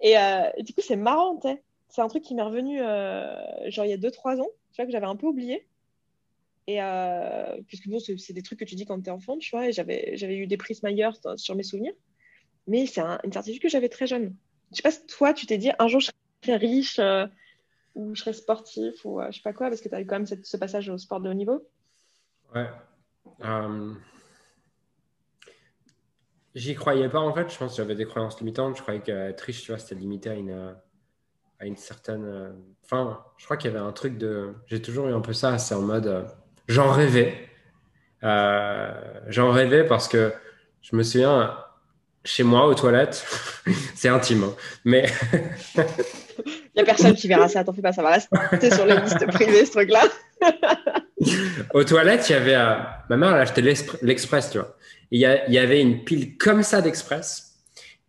et, euh, du coup, c'est marrant, tu sais. C'est un truc qui m'est revenu, euh, genre, il y a 2-3 ans, tu vois, que j'avais un peu oublié. Et euh, puisque bon, c'est des trucs que tu dis quand tu es enfant, tu vois, et j'avais eu des prises Mayer sur mes souvenirs. Mais c'est une certitude que j'avais très jeune. Je sais pas si toi, tu t'es dit, un jour, je serai riche ou je serai sportif ou je sais pas quoi, parce que tu as eu quand même cette, ce passage au sport de haut niveau. Ouais. J'y croyais pas en fait. Je pense que j'avais des croyances limitantes. Je croyais qu'être riche, tu vois, c'était limité à une, à une certaine. Enfin, je crois qu'il y avait un truc de. J'ai toujours eu un peu ça. C'est en mode. Euh, j'en rêvais. Euh, j'en rêvais parce que je me souviens chez moi aux toilettes. [laughs] c'est intime, hein, mais. [laughs] Il n'y a personne qui verra ça. T'en fais pas, ça va rester sur la liste privée ce truc-là. [laughs] aux toilettes, il y avait. Euh, ma mère, elle acheté l'Express, tu vois il y, avait une pile comme ça d'Express.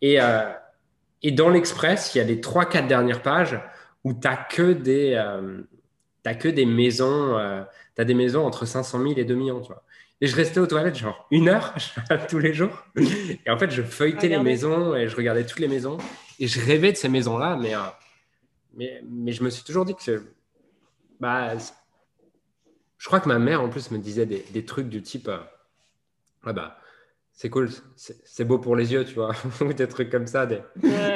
Et, euh, et dans l'Express, il y a les trois, quatre dernières pages où tu n'as que, des, euh, que des maisons. Euh, tu as des maisons entre 500 000 et 2 millions. Tu vois. Et je restais aux toilettes genre une heure [laughs] tous les jours. Et en fait, je feuilletais les maisons et je regardais toutes les maisons. Et je rêvais de ces maisons-là. Mais, mais, mais, je me suis toujours dit que. Bah, je crois que ma mère, en plus, me disait des, des trucs du type. Ouais, bah, c'est cool, c'est beau pour les yeux, tu vois, [laughs] ou des trucs comme ça, des,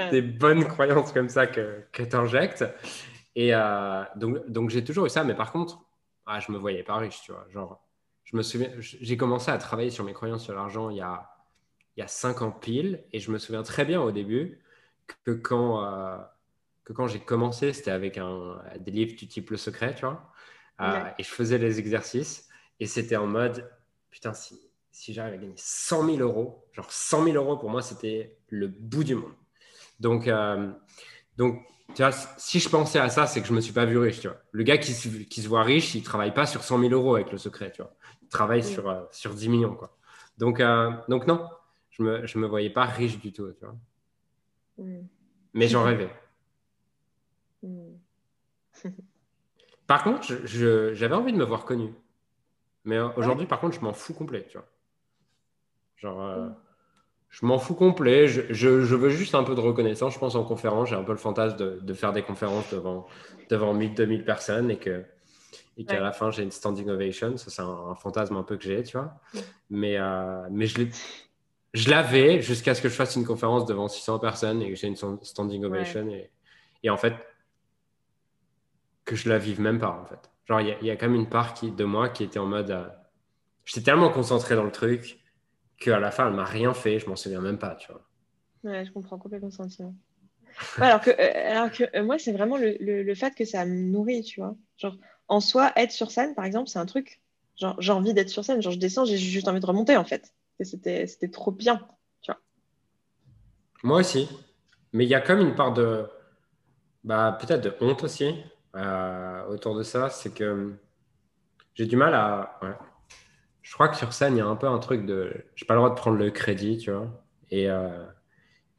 des, bonnes croyances comme ça que, que tu injectes. Et euh, donc, donc j'ai toujours eu ça, mais par contre, ah, je me voyais pas riche, tu vois. Genre, je me souviens, j'ai commencé à travailler sur mes croyances sur l'argent il y a il y a cinq ans pile, et je me souviens très bien au début que quand euh, que quand j'ai commencé, c'était avec un, des livres du type Le Secret, tu vois, euh, et je faisais les exercices, et c'était en mode putain si si j'arrive à gagner 100 000 euros, genre 100 000 euros pour moi, c'était le bout du monde. Donc, euh, donc tu vois, si je pensais à ça, c'est que je ne me suis pas vu riche. Tu vois. Le gars qui se, qui se voit riche, il ne travaille pas sur 100 000 euros avec le secret. Tu vois. Il travaille sur, euh, sur 10 millions. Quoi. Donc, euh, donc non, je ne me, je me voyais pas riche du tout. Tu vois. Mm. Mais j'en rêvais. Mm. Par contre, j'avais envie de me voir connu. Mais aujourd'hui, par contre, je m'en fous complet. Tu vois. Genre, euh, je m'en fous complet. Je, je, veux juste un peu de reconnaissance. Je pense en conférence, j'ai un peu le fantasme de, de faire des conférences devant, devant 1000, 2000 personnes et que, et qu'à la fin j'ai une standing ovation. Ça, c'est un, fantasme un peu que j'ai, tu vois. Mais, euh, mais je, je l'avais jusqu'à ce que je fasse une conférence devant 600 personnes et que j'ai une standing ovation. Et, et, en fait, que je la vive même pas, en fait. Genre, il y, a quand même une part qui, de moi qui était en mode. Euh, j'étais tellement concentré dans le truc qu'à la fin, elle m'a rien fait. Je m'en souviens même pas, tu vois. Ouais, je comprends complètement le sentiment. alors que, euh, alors que euh, moi, c'est vraiment le, le, fait que ça me nourrit, tu vois. Genre, en soi, être sur scène, par exemple, c'est un truc. Genre, j'ai envie d'être sur scène. Genre, je descends, j'ai juste envie de remonter, en fait. C'était, c'était trop bien, tu vois. Moi aussi. Mais il y a comme une part de. Bah, peut-être de honte aussi euh, autour de ça. C'est que j'ai du mal à. Je crois que sur scène, il y a un peu un truc de. J'ai pas le droit de prendre le crédit, tu vois. Et.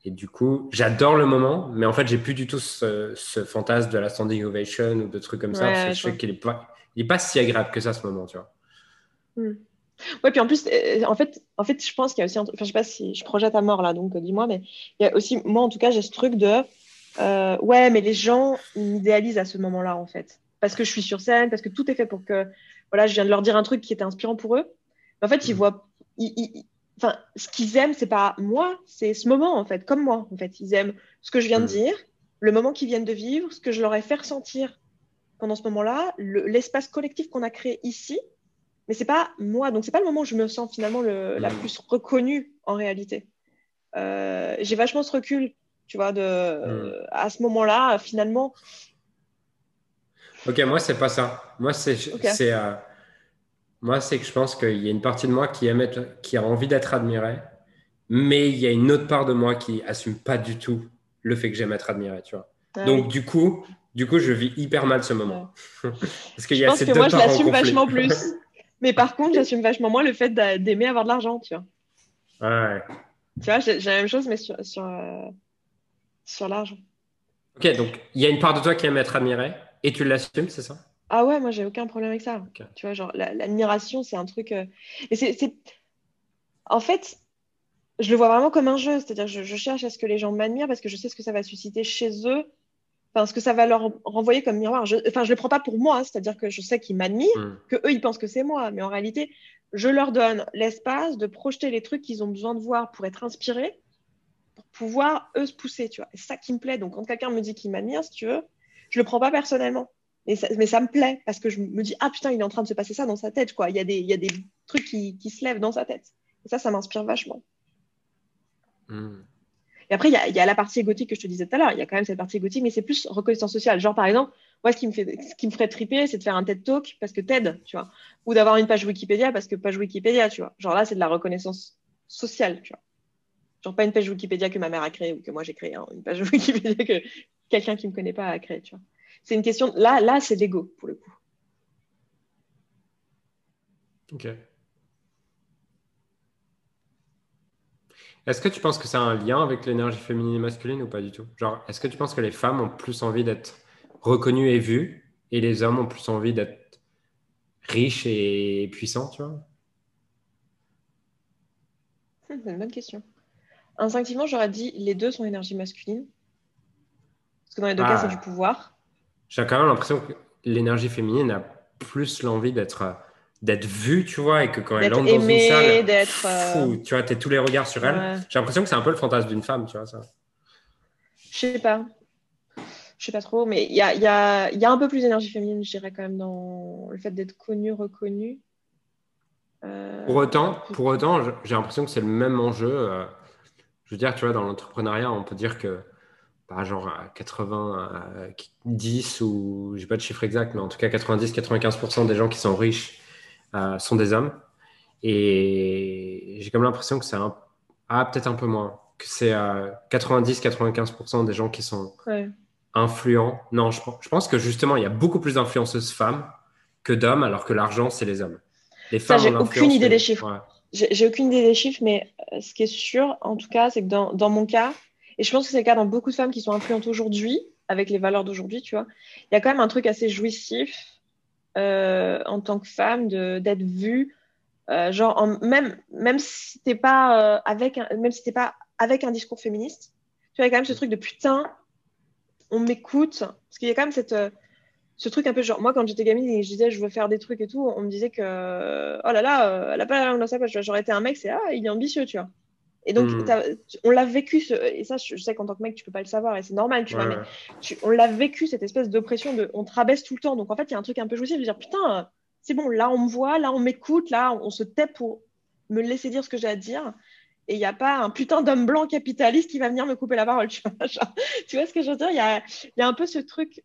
Et du coup, j'adore le moment, mais en fait, j'ai plus du tout ce, fantasme de la standing ovation ou de trucs comme ça. Parce que je sais qu'il n'est pas, il pas si agréable que ça, ce moment, tu vois. Hmm. Ouais, puis en plus, euh, en fait, en fait, je pense qu'il y a aussi, enfin, je sais pas si je projette à mort là, donc euh, dis-moi, mais il y a aussi, moi en tout cas, j'ai ce truc de, euh, ouais, mais les gens m'idéalisent à ce moment-là, en fait, parce que je suis sur scène, parce que tout est fait pour que, voilà, je viens de leur dire un truc qui était inspirant pour eux. en fait, ils hmm. voient, ils, enfin, ce qu'ils aiment, c'est pas moi, c'est ce moment en fait, comme moi en fait. Ils aiment ce que je viens de mm. dire, le moment qu'ils viennent de vivre, ce que je leur ai fait ressentir pendant ce moment-là, l'espace collectif qu'on a créé ici. Mais c'est pas moi, donc c'est pas le moment où je me sens finalement le, la mm. plus reconnue en réalité. Euh, j'ai vachement ce recul, tu vois, de mm. à ce moment-là, finalement. Ok, moi c'est pas ça. Moi c'est c'est euh, moi, c'est que je pense qu'il y a une partie de moi qui, aime qui a envie d'être admiré, mais il y a une autre part de moi qui assume pas du tout le fait que j'aime être admiré, tu vois. Ah Donc, du coup, du coup, je vis hyper mal ce moment. [laughs] Parce qu'il y a pense que moi, je l'assume vachement plus. [laughs] Mais par contre, j'assume vachement moins le fait d'aimer avoir de l'argent, tu vois. Ouais. Tu vois, j'ai la même chose, mais sur, sur, euh, sur l'argent. Ok, donc il y a une part de toi qui aime être admiré et tu l'assumes, c'est ça? Ah ouais, moi j'ai aucun problème avec ça. Tu vois, genre l'admiration, c'est un truc. Euh, et c'est, En fait, je le vois vraiment comme un jeu. C'est-à-dire, je, je cherche à ce que les gens m'admirent parce que je sais ce que ça va susciter chez eux. Enfin, ce que ça va leur renvoyer comme miroir. Je... Enfin, je le prends pas pour moi. Hein. C'est-à-dire que je sais qu'ils m'admirent, hmm. que eux ils pensent que c'est moi. Mais en réalité, je leur donne l'espace de projeter les trucs qu'ils ont besoin de voir pour être inspirés, pour pouvoir eux se pousser. Tu vois. C'est ça qui me plaît. Donc, quand quelqu'un me dit qu'il m'admire, si tu veux, je le prends pas personnellement. Mais ça, mais ça, me plaît parce que je me dis, ah putain, il est en train de se passer ça dans sa tête. Quoi. Il, y a des, il y a des trucs qui, qui se lèvent dans sa tête. Et ça, ça m'inspire vachement. Hmm. Et après, il y, a, il y, a, la partie égotique que je te disais tout à l'heure. Il y a quand même cette partie égotique, mais c'est plus reconnaissance sociale. Genre, par exemple, moi, ce qui me, fait, ce qui me ferait triper, c'est de faire un TED Talk parce que TED, tu vois. Ou d'avoir une page Wikipédia parce que page Wikipédia, tu vois. Genre là, c'est de la reconnaissance sociale, tu vois. Genre pas une page Wikipédia que ma mère a créée ou que moi j'ai créée, hein. une page [laughs] Wikipédia que quelqu'un qui me connaît pas a créée, tu vois c'est une question. Là, là c'est l'ego pour le coup. Ok. Est-ce que tu penses que ça a un lien avec l'énergie féminine et masculine ou pas du tout? Genre, est-ce que tu penses que les femmes ont plus envie d'être reconnues et vues et les hommes ont plus envie d'être riches et puissants, tu vois? C'est une bonne question. Instinctivement, j'aurais dit les deux sont énergie masculine. Parce que dans les deux cas, c'est ah. du pouvoir j'ai quand même l'impression que l'énergie féminine a plus l'envie d'être d'être vue, tu vois, et que quand elle entre dans une salle, d'être euh, tu vois, t'es tous les regards sur elle. J'ai l'impression que c'est un peu le fantasme d'une femme, tu vois, ça. Je sais pas. Je sais pas trop, mais il y a, y, a, y a, un peu plus d'énergie féminine, je dirais, quand même, dans le fait d'être connu, reconnu. Euh, pour autant, pour autant j'ai l'impression que c'est le même enjeu. Euh, je veux dire, tu vois, dans l'entrepreneuriat, on peut dire que pas genre à 90 ou j'ai pas de chiffre exact, mais en tout cas 90-95% des gens qui sont riches euh, sont des hommes. Et j'ai comme l'impression que c'est un... ah, peut-être un peu moins, que c'est 90-95% des gens qui sont influents. Non, je, je, pense que justement, il y a beaucoup plus d'influenceuses femmes que d'hommes, alors que l'argent, c'est les hommes. Les femmes j'ai aucune idée des chiffres. J'ai aucune idée des chiffres, mais euh, ce qui est sûr, en tout cas, c'est que dans, dans mon cas, et je pense que c'est le cas dans beaucoup de femmes qui sont influentes aujourd'hui, avec les valeurs d'aujourd'hui, tu vois. Il y a quand même un truc assez jouissif euh, en tant que femme d'être vue, euh, genre en, même même si t'es pas euh, si pas avec un discours féministe, tu vois, il y a quand même ce truc de putain, on m'écoute, parce qu'il y a quand même cette ce truc un peu genre, moi quand j'étais gamine et je disais je veux faire des trucs et tout, on me disait que oh là là, elle a pas la langue dans sa poche. J'aurais été un mec, c'est ah, il est ambitieux, tu vois. Et donc, hmm. on l'a vécu, et ça, je sais qu'en tant que mec, tu peux pas le savoir, et c'est normal, tu vois, mais on l'a vécu, cette espèce d'oppression de on te rabaisse tout le temps. Donc, en fait, il y a un truc un peu jouissif de dire putain, c'est bon, là, on me voit, là, on m'écoute, là, on se tait pour me laisser dire ce que j'ai à dire. Et il n'y a pas un putain d'homme blanc capitaliste qui va venir me couper la parole. [laughs] Tu vois, tu vois ce que je veux dire? Il y a, y a, un peu ce truc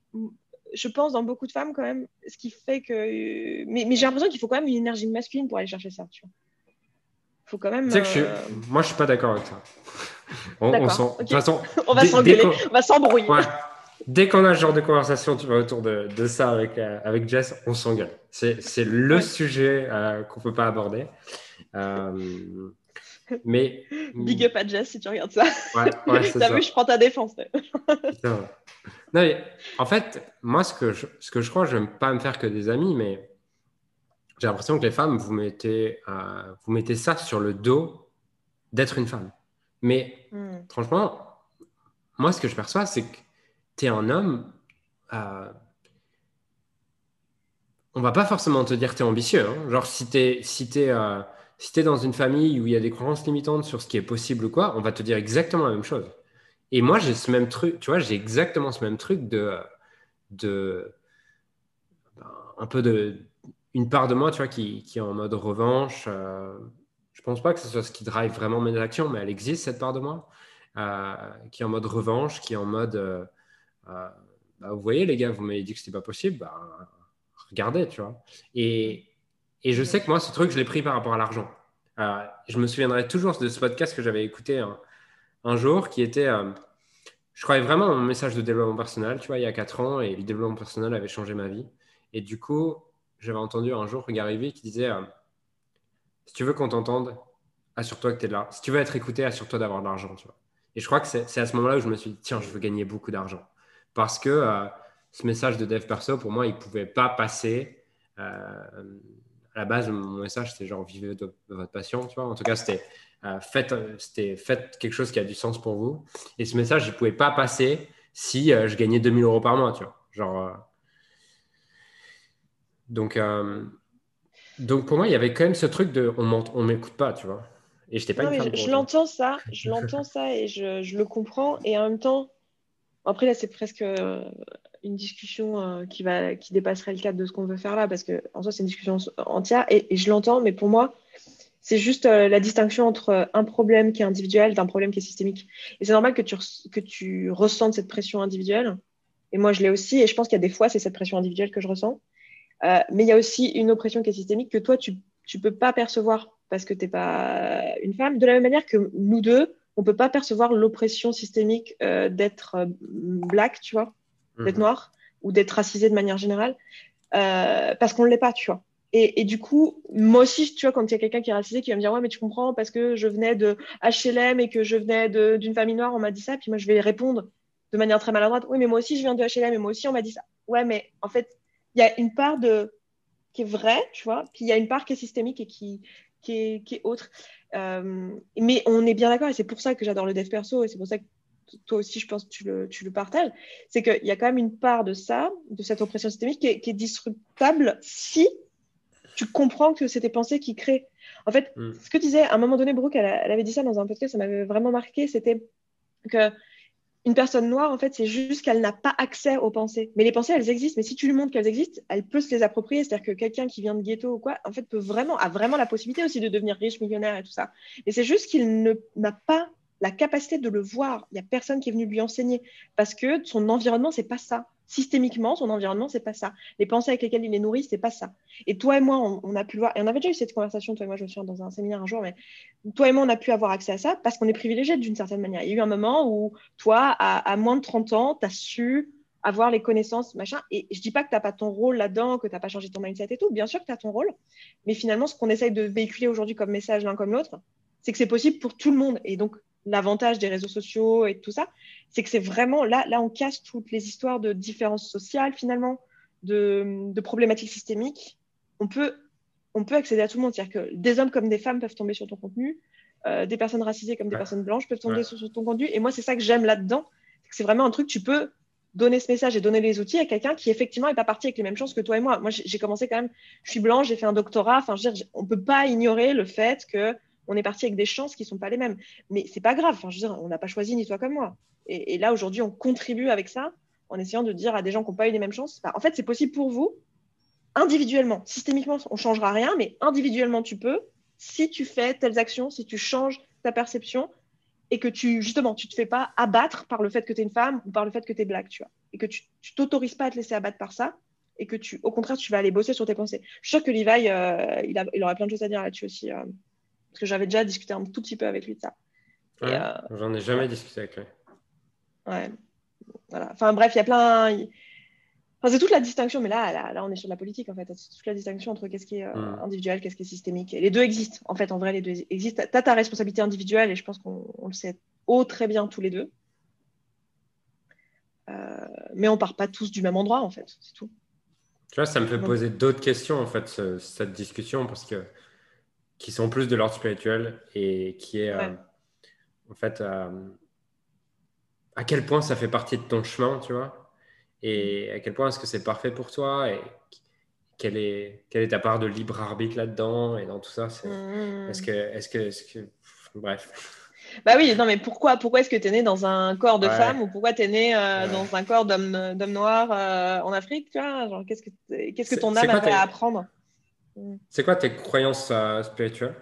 je pense, dans beaucoup de femmes quand même, ce qui fait que. Mais, j'ai l'impression qu'il faut quand même une énergie masculine pour aller chercher ça, tu vois. Faut quand même. Que je euh, Moi, je suis pas d'accord avec ça. On, on, façon, [laughs] on va s'engueuler, on va s'embrouiller. Dès qu'on a ce genre de conversation tu vois, autour de, de ça avec, euh, avec Jess, on s'engueule. C'est le sujet euh, qu'on ne peut pas aborder. mais... [laughs] Big up à Jess si tu regardes ça. Ouais, ouais, [laughs] T'as vu, je prends ta défense. Non, en fait, moi, ce que je, ce que je crois, je n'aime pas me faire que des amis, mais j'ai l'impression que les femmes, vous mettez, euh, vous mettez ça sur le dos d'être une femme. Mais hmm. franchement, moi, ce que je perçois, c'est que tu es un homme. Euh, on va pas forcément te dire que tu es ambitieux. Hein. Genre, si tu es, si euh, si es dans une famille où il y a des croyances limitantes sur ce qui est possible ou quoi, on va te dire exactement la même chose. Et moi, j'ai ce même truc, tu vois, j'ai exactement ce même truc de, de un peu de une part de moi, tu vois, qui, qui est en mode revanche. Euh, je pense pas que ce soit ce qui drive vraiment mes actions, mais elle existe cette part de moi euh, qui est en mode revanche, qui est en mode, euh, bah, vous voyez les gars, vous m'avez dit que c'était pas possible, bah, regardez, tu vois. Et, et je sais que moi, ce truc, je l'ai pris par rapport à l'argent. je me souviendrai toujours de ce podcast que j'avais écouté. Un jour qui était. Euh, je croyais vraiment à mon message de développement personnel, tu vois, il y a 4 ans, et le développement personnel avait changé ma vie. Et du coup, j'avais entendu un jour Gary qui disait euh, Si tu veux qu'on t'entende, assure-toi que tu es là. Si tu veux être écouté, assure-toi d'avoir de l'argent. Et je crois que c'est à ce moment-là où je me suis dit Tiens, je veux gagner beaucoup d'argent. Parce que euh, ce message de dev perso, pour moi, il ne pouvait pas passer. à la base, mon message, c'était genre vivez de votre passion, tu vois. En tout cas, c'était euh, faites, euh, faites quelque chose qui a du sens pour vous. Et ce message, je ne pouvais pas passer si euh, je gagnais 2000 euros par mois, tu vois. Donc, donc pour moi, il y avait quand même ce truc de on ne m'écoute pas, tu vois. Et je pas une Je, l'entends ça, [laughs] je l'entends ça et je, je, le comprends. Et en même temps, après là, c'est presque une discussion qui, va, qui dépasserait le cadre de ce qu'on veut faire là, parce que en soi, c'est une discussion entière. Et, et je l'entends, mais pour moi, c'est juste euh, la distinction entre euh, un problème qui est individuel d'un problème qui est systémique. Et c'est normal que tu, que tu ressentes cette pression individuelle. Et moi, je l'ai aussi. Et je pense qu'il y a des fois, c'est cette pression individuelle que je ressens. Euh, mais il y a aussi une oppression qui est systémique que toi, tu ne peux pas percevoir parce que tu n'es pas une femme. De la même manière que nous deux, on ne peut pas percevoir l'oppression systémique d'être black, tu vois, d'être mhm. noir ou d'être racisé de manière générale, parce qu'on ne l'est pas, tu vois. Et, du coup, moi aussi, tu vois, quand il y a quelqu'un qui est racisé, qui va me dire, ouais, mais tu comprends, parce que je venais de HLM et que je venais d'une famille noire, on m'a dit ça. Puis moi, je vais répondre de manière très maladroite, oui, mais moi aussi, je viens de HLM et moi aussi, on m'a dit ça. Ouais, mais en fait, il y a une part de qui est vraie, tu vois, puis il y a une part qui est systémique et qui, qui, est, qui est autre. Euh, mais on est bien d'accord, et c'est pour ça que j'adore le dev perso, et c'est pour ça que toi aussi, je pense que tu le, tu le partages, c'est qu'il y a quand même une part de ça, de cette oppression systémique, qui est, qui est disruptable si tu comprends que c'est tes pensées qui créent. En fait, mm. ce que disait à un moment donné, Brooke, elle, avait dit ça dans un podcast, ça m'avait vraiment marqué, c'était que une personne noire, en fait, c'est juste qu'elle n'a pas accès aux pensées. Mais les pensées, elles existent. Mais si tu lui montres qu'elles existent, elle peut se les approprier. C'est-à-dire que quelqu'un qui vient de ghetto ou quoi, en fait, peut vraiment, a vraiment la possibilité aussi de devenir riche, millionnaire et tout ça. Et c'est juste qu'il n'a pas la capacité de le voir. Il n'y a personne qui est venu lui enseigner parce que son environnement, c'est pas ça systémiquement, son environnement, c'est pas ça. Les pensées avec lesquelles il est nourri, c'est pas ça. Et toi et moi, on, a pu voir, et on avait déjà eu cette conversation, toi et moi, je me souviens dans un séminaire un jour, mais toi et moi, on a pu avoir accès à ça parce qu'on est privilégié d'une certaine manière. Il y a eu un moment où toi, à, moins de 30 ans, tu as su avoir les connaissances, machin. Et je dis pas que tu n'as pas ton rôle là-dedans, que tu n'as pas changé ton mindset et tout. Bien sûr que tu as ton rôle. Mais finalement, ce qu'on essaye de véhiculer aujourd'hui comme message l'un comme l'autre, c'est que c'est possible pour tout le monde. Et donc, l'avantage des réseaux sociaux et tout ça, c'est que c'est vraiment là, là, on casse toutes les histoires de différences sociales finalement, de, problématiques systémiques. On peut, on peut accéder à tout le monde, c'est-à-dire que des hommes comme des femmes peuvent tomber sur ton contenu, euh, des personnes racisées comme des personnes blanches peuvent tomber sur, ton contenu. Et moi, c'est ça que j'aime là-dedans, c'est vraiment un truc, tu peux donner ce message et donner les outils à quelqu'un qui effectivement n'est pas parti avec les mêmes chances que toi et moi. Moi, j'ai commencé quand même, je suis blanche, j'ai fait un doctorat. Enfin, je veux dire, on peut pas ignorer le fait que on est parti avec des chances qui sont pas les mêmes. Mais c'est pas grave. Enfin, je veux dire, on n'a pas choisi ni toi comme moi. Et, là, aujourd'hui, on contribue avec ça en essayant de dire à des gens qui n'ont pas eu les mêmes chances. en fait, c'est possible pour vous individuellement. Systémiquement, on changera rien, mais individuellement, tu peux. Si tu fais telles actions, si tu changes ta perception, et que tu, justement, tu te fais pas abattre par le fait que tu es une femme ou par le fait que tu es black, tu vois. Et que tu t'autorises pas à te laisser abattre par ça et que tu, au contraire, tu vas aller bosser sur tes pensées. Je suis sûre que Levi, euh, il, a, aurait plein de choses à dire là-dessus aussi. Euh, parce que j'avais déjà discuté un tout petit peu avec lui de ça. Euh, j'en ai jamais discuté avec lui. Ouais. Voilà. Enfin bref, il y a plein c'est toute la distinction, mais là, là, on est sur la politique, en fait. C'est toute la distinction entre qu'est-ce qui est euh, hmm. individuel, qu'est-ce qui est systémique. Et les deux existent, en fait. En vrai, les deux existent. Tu as ta responsabilité individuelle, et je pense qu'on le sait haut très bien tous les deux. Euh, mais on part pas tous du même endroit, en fait. C'est tout. Tu vois, ça me fait poser d'autres questions, en fait, cette discussion, parce que qui sont plus de l'ordre spirituel et qui est, euh, en fait, à quel point ça fait partie de ton chemin, tu vois? Et à quel point est-ce que c'est parfait pour toi et quelle est, quelle est ta part de libre arbitre là-dedans et dans tout ça? Mmh. Est-ce que, est-ce que, est que, bref. [laughs] Bah oui, non, mais pourquoi, pourquoi est-ce que tu es né dans un corps de femme ou pourquoi tu es né euh, dans un corps d'homme, noir euh, en Afrique tu vois? Qu'est-ce, que, qu'est-ce que ton âme a à apprendre? mmh. C'est quoi tes croyances euh, spirituelles?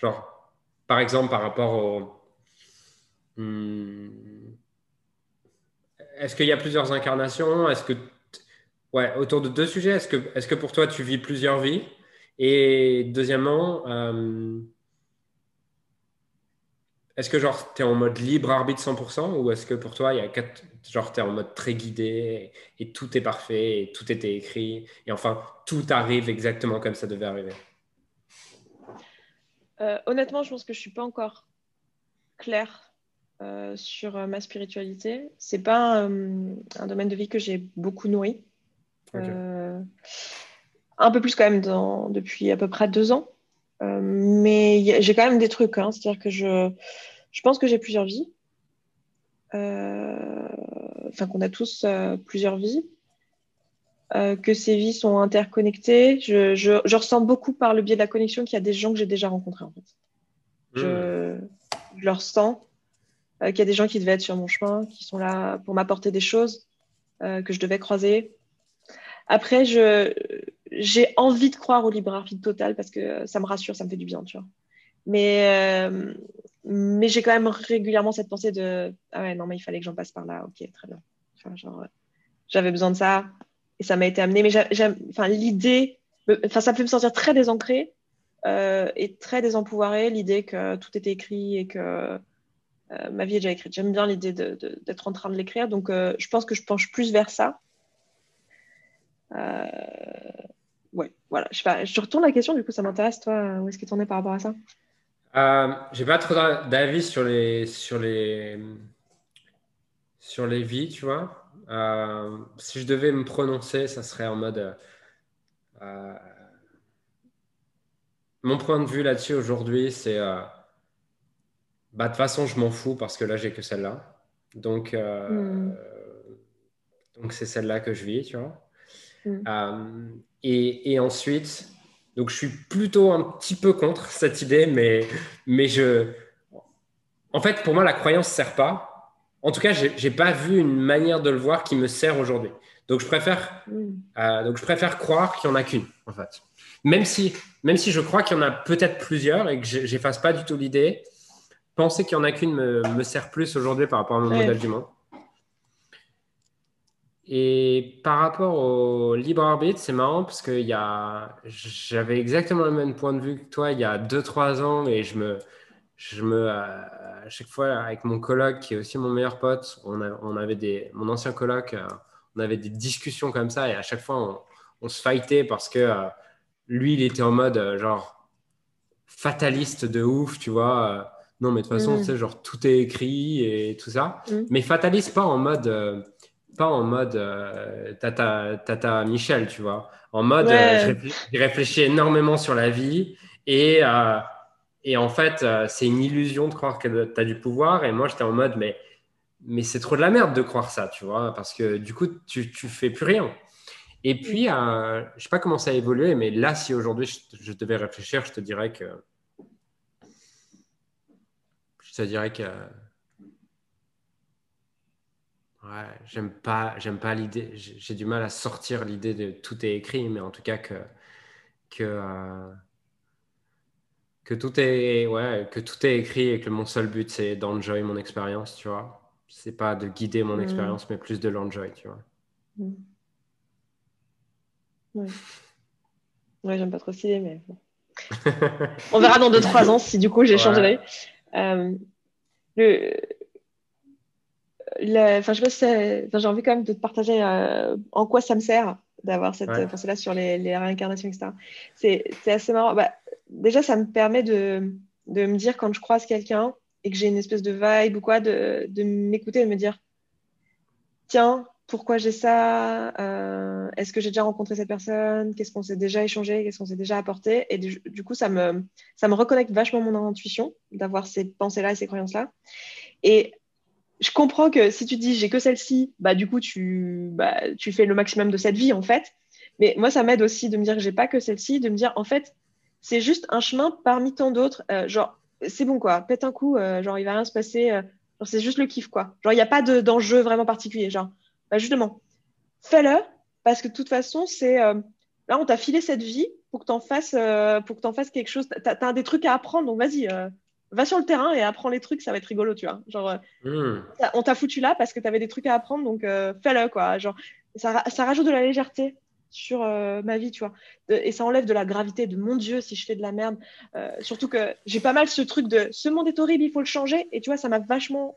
Genre, par exemple, par rapport au. Hmm, est-ce qu'il y a plusieurs incarnations? Est-ce que autour de deux sujets, est-ce que, est que pour toi tu vis plusieurs vies? Et deuxièmement, euh, est-ce que genre tu es en mode libre arbitre 100% ou est-ce que pour toi il y a quatre, genre tu es en mode très guidé et, tout est parfait et tout était écrit et enfin tout arrive exactement comme ça devait arriver euh, Honnêtement, je pense que je suis pas encore claire euh, sur euh, ma spiritualité. C'est pas euh, un domaine de vie que j'ai beaucoup nourri. un peu plus quand même dans, depuis à peu près deux ans. mais j'ai quand même des trucs. Hein. C'est-à-dire que je, je pense que j'ai plusieurs vies. Enfin, qu'on a tous plusieurs vies. que ces vies sont interconnectées. Je, je, je, ressens beaucoup par le biais de la connexion qu'il y a des gens que j'ai déjà rencontrés en fait. Je, hmm. je le ressens. Euh, qu'il y a des gens qui devaient être sur mon chemin, qui sont là pour m'apporter des choses euh, que je devais croiser. Après, je, j'ai envie de croire au libre arbitre total parce que ça me rassure, ça me fait du bien, tu vois. Mais, euh, mais j'ai quand même régulièrement cette pensée de Ah ouais, non, mais il fallait que j'en passe par là. Ok, très bien. genre, j'avais besoin de ça et ça m'a été amené. Mais j'aime, enfin, l'idée, enfin, ça peut me sentir très désancré et très désempouvoiré, l'idée que tout était écrit et que euh, ma vie est déjà écrite. J'aime bien l'idée d'être en train de l'écrire, donc euh, je pense que je penche plus vers ça. Euh, ouais, voilà. Je, je retourne la question, du coup, ça m'intéresse, toi, où est-ce que tu en es par rapport à ça? Euh, J'ai pas trop d'avis sur les, sur, les, sur les vies, tu vois. si je devais me prononcer, ça serait en mode. mon point de vue là-dessus aujourd'hui, c'est bah, de toute façon, je m'en fous parce que là, j'ai que celle-là. Donc, euh, hmm. donc c'est celle-là que je vis, tu vois. Hmm. Euh, et, et, ensuite, donc je suis plutôt un petit peu contre cette idée, mais, mais je. En fait, pour moi, la croyance ne sert pas. En tout cas, je n'ai pas vu une manière de le voir qui me sert aujourd'hui. Donc, je préfère, euh, donc, je préfère croire qu'il n'y en a qu'une, en fait. Même si, même si je crois qu'il y en a peut-être plusieurs et que je n'efface pas du tout l'idée, penser qu'il n'y en a qu'une me, sert plus aujourd'hui par rapport à mon modèle du monde. Et par rapport au libre arbitre, c'est marrant parce que j'avais exactement le même point de vue que toi il y a 2-3 ans et je me, je me, à chaque fois avec mon coloc qui est aussi mon meilleur pote, on, on avait des, mon ancien coloc, euh, on avait des discussions comme ça et à chaque fois on, se fightait parce que euh, lui il était en mode euh, genre fataliste de ouf, tu vois non, mais de toute façon, mm. genre, tout est écrit et tout ça. Mm. Mais fatalise pas en mode, euh, pas en mode euh, tata, tata Michel, tu vois. En mode, euh, je, réfléchis, énormément sur la vie et, et en fait, c'est une illusion de croire que tu as du pouvoir. Et moi, j'étais en mode, mais mais c'est trop de la merde de croire ça, tu vois, parce que du coup, tu, tu fais plus rien. Et puis, euh, je sais pas comment ça a évolué, mais là, si aujourd'hui je, devais réfléchir, je te dirais que. Je te dirais que. Ouais, j'aime pas, j'aime pas l'idée. J'ai du mal à sortir l'idée de tout est écrit, mais en tout cas que que euh, que tout est ouais, que tout est écrit et que mon seul but c'est d'enjoy mon expérience, tu vois c'est pas de guider mon mm. expérience, mais plus de l'enjoy, tu vois. Mm. Ouais. j'aime pas trop stylé, mais [laughs] On verra dans 2-3 ans si du coup j'ai changé euh, le... Je sais j'ai envie quand même de te partager euh, en quoi ça me sert d'avoir cette pensée-là sur les, les, réincarnations, etc. C'est assez marrant. Bah, déjà, ça me permet de, de me dire quand je croise quelqu'un, et que j'ai une espèce de vibe ou quoi, de, de m'écouter et de me dire tiens, pourquoi j'ai ça euh, Est-ce que j'ai déjà rencontré cette personne Qu'est-ce qu'on s'est déjà échangé Qu'est-ce qu'on s'est déjà apporté? Et du, coup, ça me, ça me reconnecte vachement mon intuition d'avoir ces pensées-là et ces croyances-là. Et je comprends que si tu dis j'ai que celle-ci, bah, du coup, tu, bah, tu fais le maximum de cette vie, en fait. Mais moi, ça m'aide aussi de me dire que j'ai pas que celle-ci, de me dire en fait, c'est juste un chemin parmi tant d'autres. Euh, genre, c'est bon quoi, pète un coup, euh, genre il va rien se passer, euh, genre c'est juste le kiff quoi. Genre il n'y a pas d'enjeu vraiment particulier, genre bah, justement, fais-le parce que de toute façon c'est là on t'a filé cette vie pour que t'en fasses pour que t'en fasses quelque chose. T'as as des trucs à apprendre donc vas-y. Va sur le terrain et apprends les trucs, ça va être rigolo, tu vois. Genre, hmm. on t'a foutu là parce que tu avais des trucs à apprendre, donc fais-le, quoi. Genre, ça, ça rajoute de la légèreté sur euh, ma vie, tu vois. et ça enlève de la gravité de mon Dieu si je fais de la merde. Euh, surtout que j'ai pas mal ce truc de ce monde est horrible, il faut le changer. Et tu vois, ça m'a vachement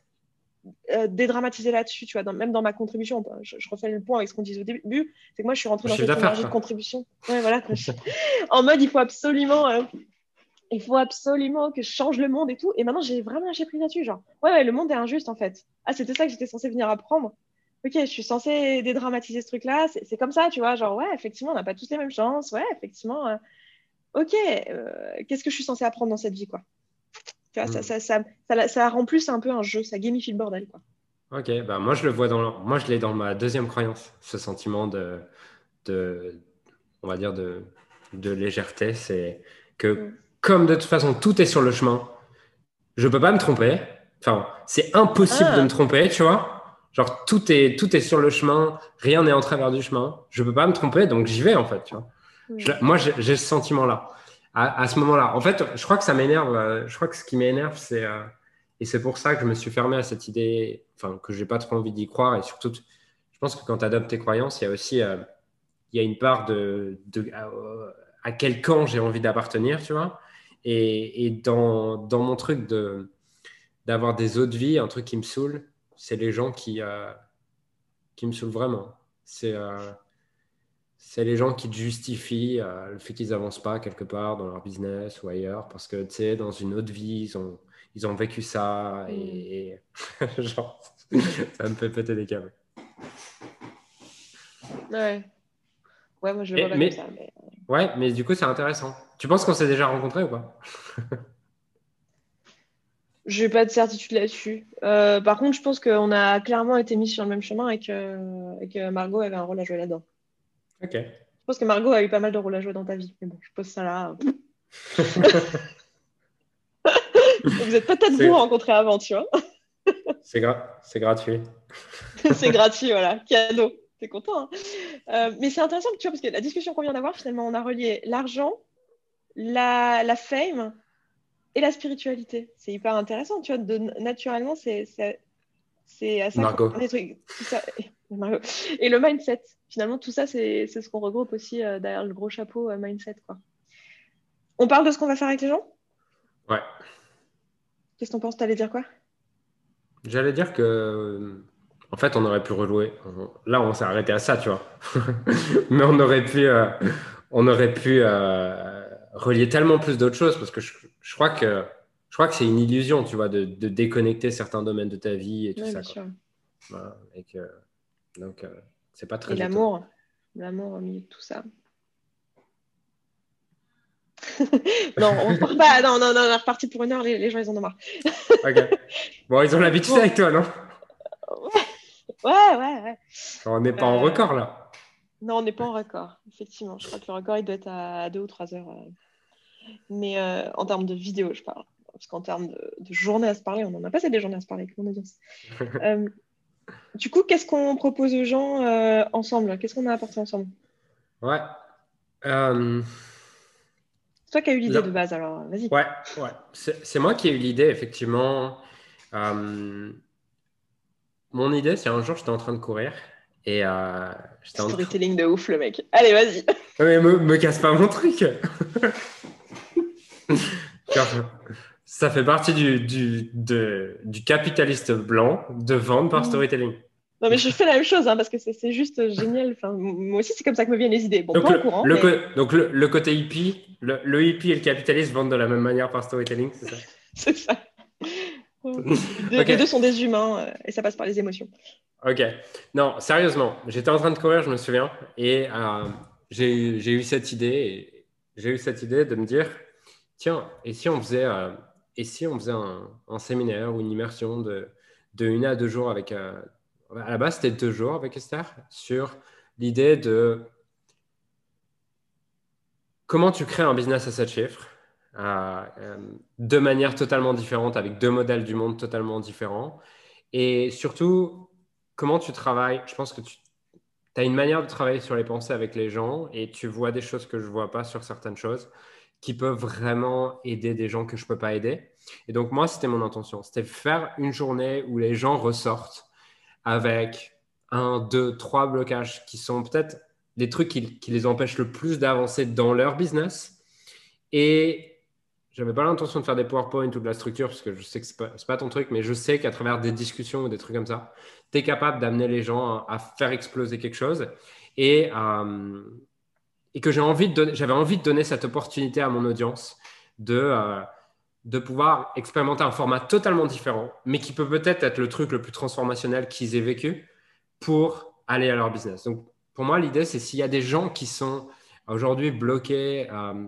euh, dédramatisé là-dessus, tu vois. même dans ma contribution, je, refais le point avec ce qu'on disait au début, c'est que moi je suis rentrée dans cette énergie de contribution. Ouais, voilà. [laughs] en mode, il faut absolument. Il faut absolument que je change le monde et tout. Et maintenant, j'ai vraiment lâché prise là-dessus. Genre, ouais, ouais, le monde est injuste en fait. Ah, c'était ça que j'étais censée venir apprendre ok, je suis censée dédramatiser ce truc-là, c'est comme ça, tu vois, genre, ouais, effectivement, on n'a pas tous les mêmes chances, ouais, effectivement, euh, ok, euh, qu'est-ce que je suis censée apprendre dans cette vie, quoi? Tu vois, ça, hmm. ça, ça, ça, rend plus un peu un jeu, ça gamifie le bordel, quoi. Ok, bah moi je le vois dans, moi je l'ai dans ma deuxième croyance, ce sentiment de, de on va dire de, de légèreté, c'est que hmm. Comme de toute façon tout est sur le chemin, je peux pas me tromper. Enfin, c'est impossible de ah. me tromper, tu vois. Genre, tout est, tout est sur le chemin, rien n'est en travers du chemin. Je peux pas me tromper, donc j'y vais, en fait. Tu vois. moi, j'ai ce sentiment-là. À, ce moment-là. En fait, je crois que ça m'énerve. Euh, je crois que ce qui m'énerve, c'est. Euh, et c'est pour ça que je me suis fermé à cette idée, enfin, que j'ai pas trop envie d'y croire. Et surtout, je pense que quand tu adoptes tes croyances, il y a aussi. Euh, il y a une part de. de à, quel camp j'ai envie d'appartenir, tu vois. Et, et dans, dans, mon truc de d'avoir des autres vies, un truc qui me saoule, c'est les gens qui, euh, qui me saoulent vraiment. C'est euh, c'est les gens qui justifient euh, le fait qu'ils n'avancent pas quelque part dans leur business ou ailleurs parce que, tu sais, dans une autre vie, ils ont, ils ont vécu ça et, mm. [laughs] genre, [laughs] ça me fait péter des câbles. Ouais. Ouais, moi je le vois mais, comme ça. Mais... Ouais, mais du coup, c'est intéressant. Tu penses qu'on s'est déjà rencontrés ou pas? [laughs] Je n'ai pas de certitude là-dessus. Euh, par contre, je pense qu'on a clairement été mis sur le même chemin et que, Margot avait un rôle à jouer là-dedans. Ok. Je pense que Margot a eu pas mal de rôles à jouer dans ta vie. Mais bon, je pose ça là. [laughs] vous êtes peut-être vous rencontrés avant, tu vois. c'est gratuit. [laughs] c'est gratuit, voilà. Cadeau. T'es content. Hein? Euh, mais c'est intéressant, tu vois, parce que la discussion qu'on vient d'avoir, finalement, on a relié l'argent, la, la fame et la spiritualité. C'est hyper intéressant, tu vois. De, naturellement, c'est à ça Margot. trucs. [laughs] Et le mindset. Finalement, tout ça, c'est ce qu'on regroupe aussi euh, derrière le gros chapeau euh, mindset. Quoi. On parle de ce qu'on va faire avec les gens? Ouais. Qu'est-ce que t'en penses? T'allais dire quoi? J'allais dire que, en fait, on aurait pu rejouer. Là, on s'est arrêté à ça, tu vois. [laughs] Mais on aurait pu, euh, on aurait pu relier tellement plus d'autres choses parce que je, crois que je crois que c'est une illusion, tu vois, de, déconnecter certains domaines de ta vie et tout ça. et que, donc, euh, c'est pas très. Et l'amour, l'amour au milieu de tout ça. [laughs] non, on repart pas. Non, non, non, on est reparti pour une heure. Les, gens, ils en ont marre. Bon, ils ont l'habitude avec toi, non? Ouais, ouais, ouais. on n'est pas en record là. Non, on n'est pas en record, effectivement. Je crois que le record, il doit être à 2 ou 3 heures. Mais en termes de vidéo, je parle. Parce qu'en termes de, de journée à se parler, on n'en a pas assez des journées à se parler avec mon audience. [laughs] Du coup, qu'est-ce qu'on propose aux gens euh, ensemble? Qu'est-ce qu'on a apporté ensemble? Ouais. Euh... C'est toi qui as eu l'idée de base, alors vas-y. Ouais, ouais. C'est moi qui ai eu l'idée, effectivement. Mon idée, c'est un jour, j'étais en train de courir et euh, Storytelling de ouf, le mec. Allez, vas-y. Mais me, me casse pas mon truc. [laughs] Ça fait partie du, du, du capitaliste blanc de vendre par mmh. storytelling. Non, mais je fais la même chose hein, parce que c'est juste génial. Enfin, moi aussi, c'est comme ça que me viennent les idées. Bon, donc, pas le, au courant. Le donc, le, côté hippie, le, hippie et le capitaliste vendent de la même manière par storytelling, c'est ça? [laughs] C'est ça. Les deux sont des humains euh, et ça passe par les émotions. Ok. Non, sérieusement, j'étais en train de courir, je me souviens, et euh, j'ai eu cette idée. J'ai eu cette idée de me dire tiens, et si on faisait. Euh, et si on faisait un, séminaire ou une immersion de, de une à deux jours avec. À la base, c'était deux jours avec Esther sur l'idée de comment tu crées un business à 7 chiffres euh, euh, de manière totalement différente, avec deux modèles du monde totalement différents. Et surtout, comment tu travailles. Je pense que tu as une manière de travailler sur les pensées avec les gens et tu vois des choses que je ne vois pas sur certaines choses qui peuvent vraiment aider des gens que je ne peux pas aider. Et donc, moi, c'était mon intention. C'était faire une journée où les gens ressortent avec un, deux, trois blocages qui sont peut-être des trucs qui, les empêchent le plus d'avancer dans leur business. Et je n'avais pas l'intention de faire des PowerPoint ou de la structure parce que je sais que ce n'est pas, pas, ton truc, mais je sais qu'à travers des discussions ou des trucs comme ça, tu es capable d'amener les gens à, faire exploser quelque chose. Et, euh, et que j'ai envie de j'avais envie de donner cette opportunité à mon audience de, euh, de pouvoir expérimenter un format totalement différent, mais qui peut peut-être être le truc le plus transformationnel qu'ils aient vécu pour aller à leur business. Donc, pour moi, l'idée, c'est s'il y a des gens qui sont aujourd'hui bloqués, euh,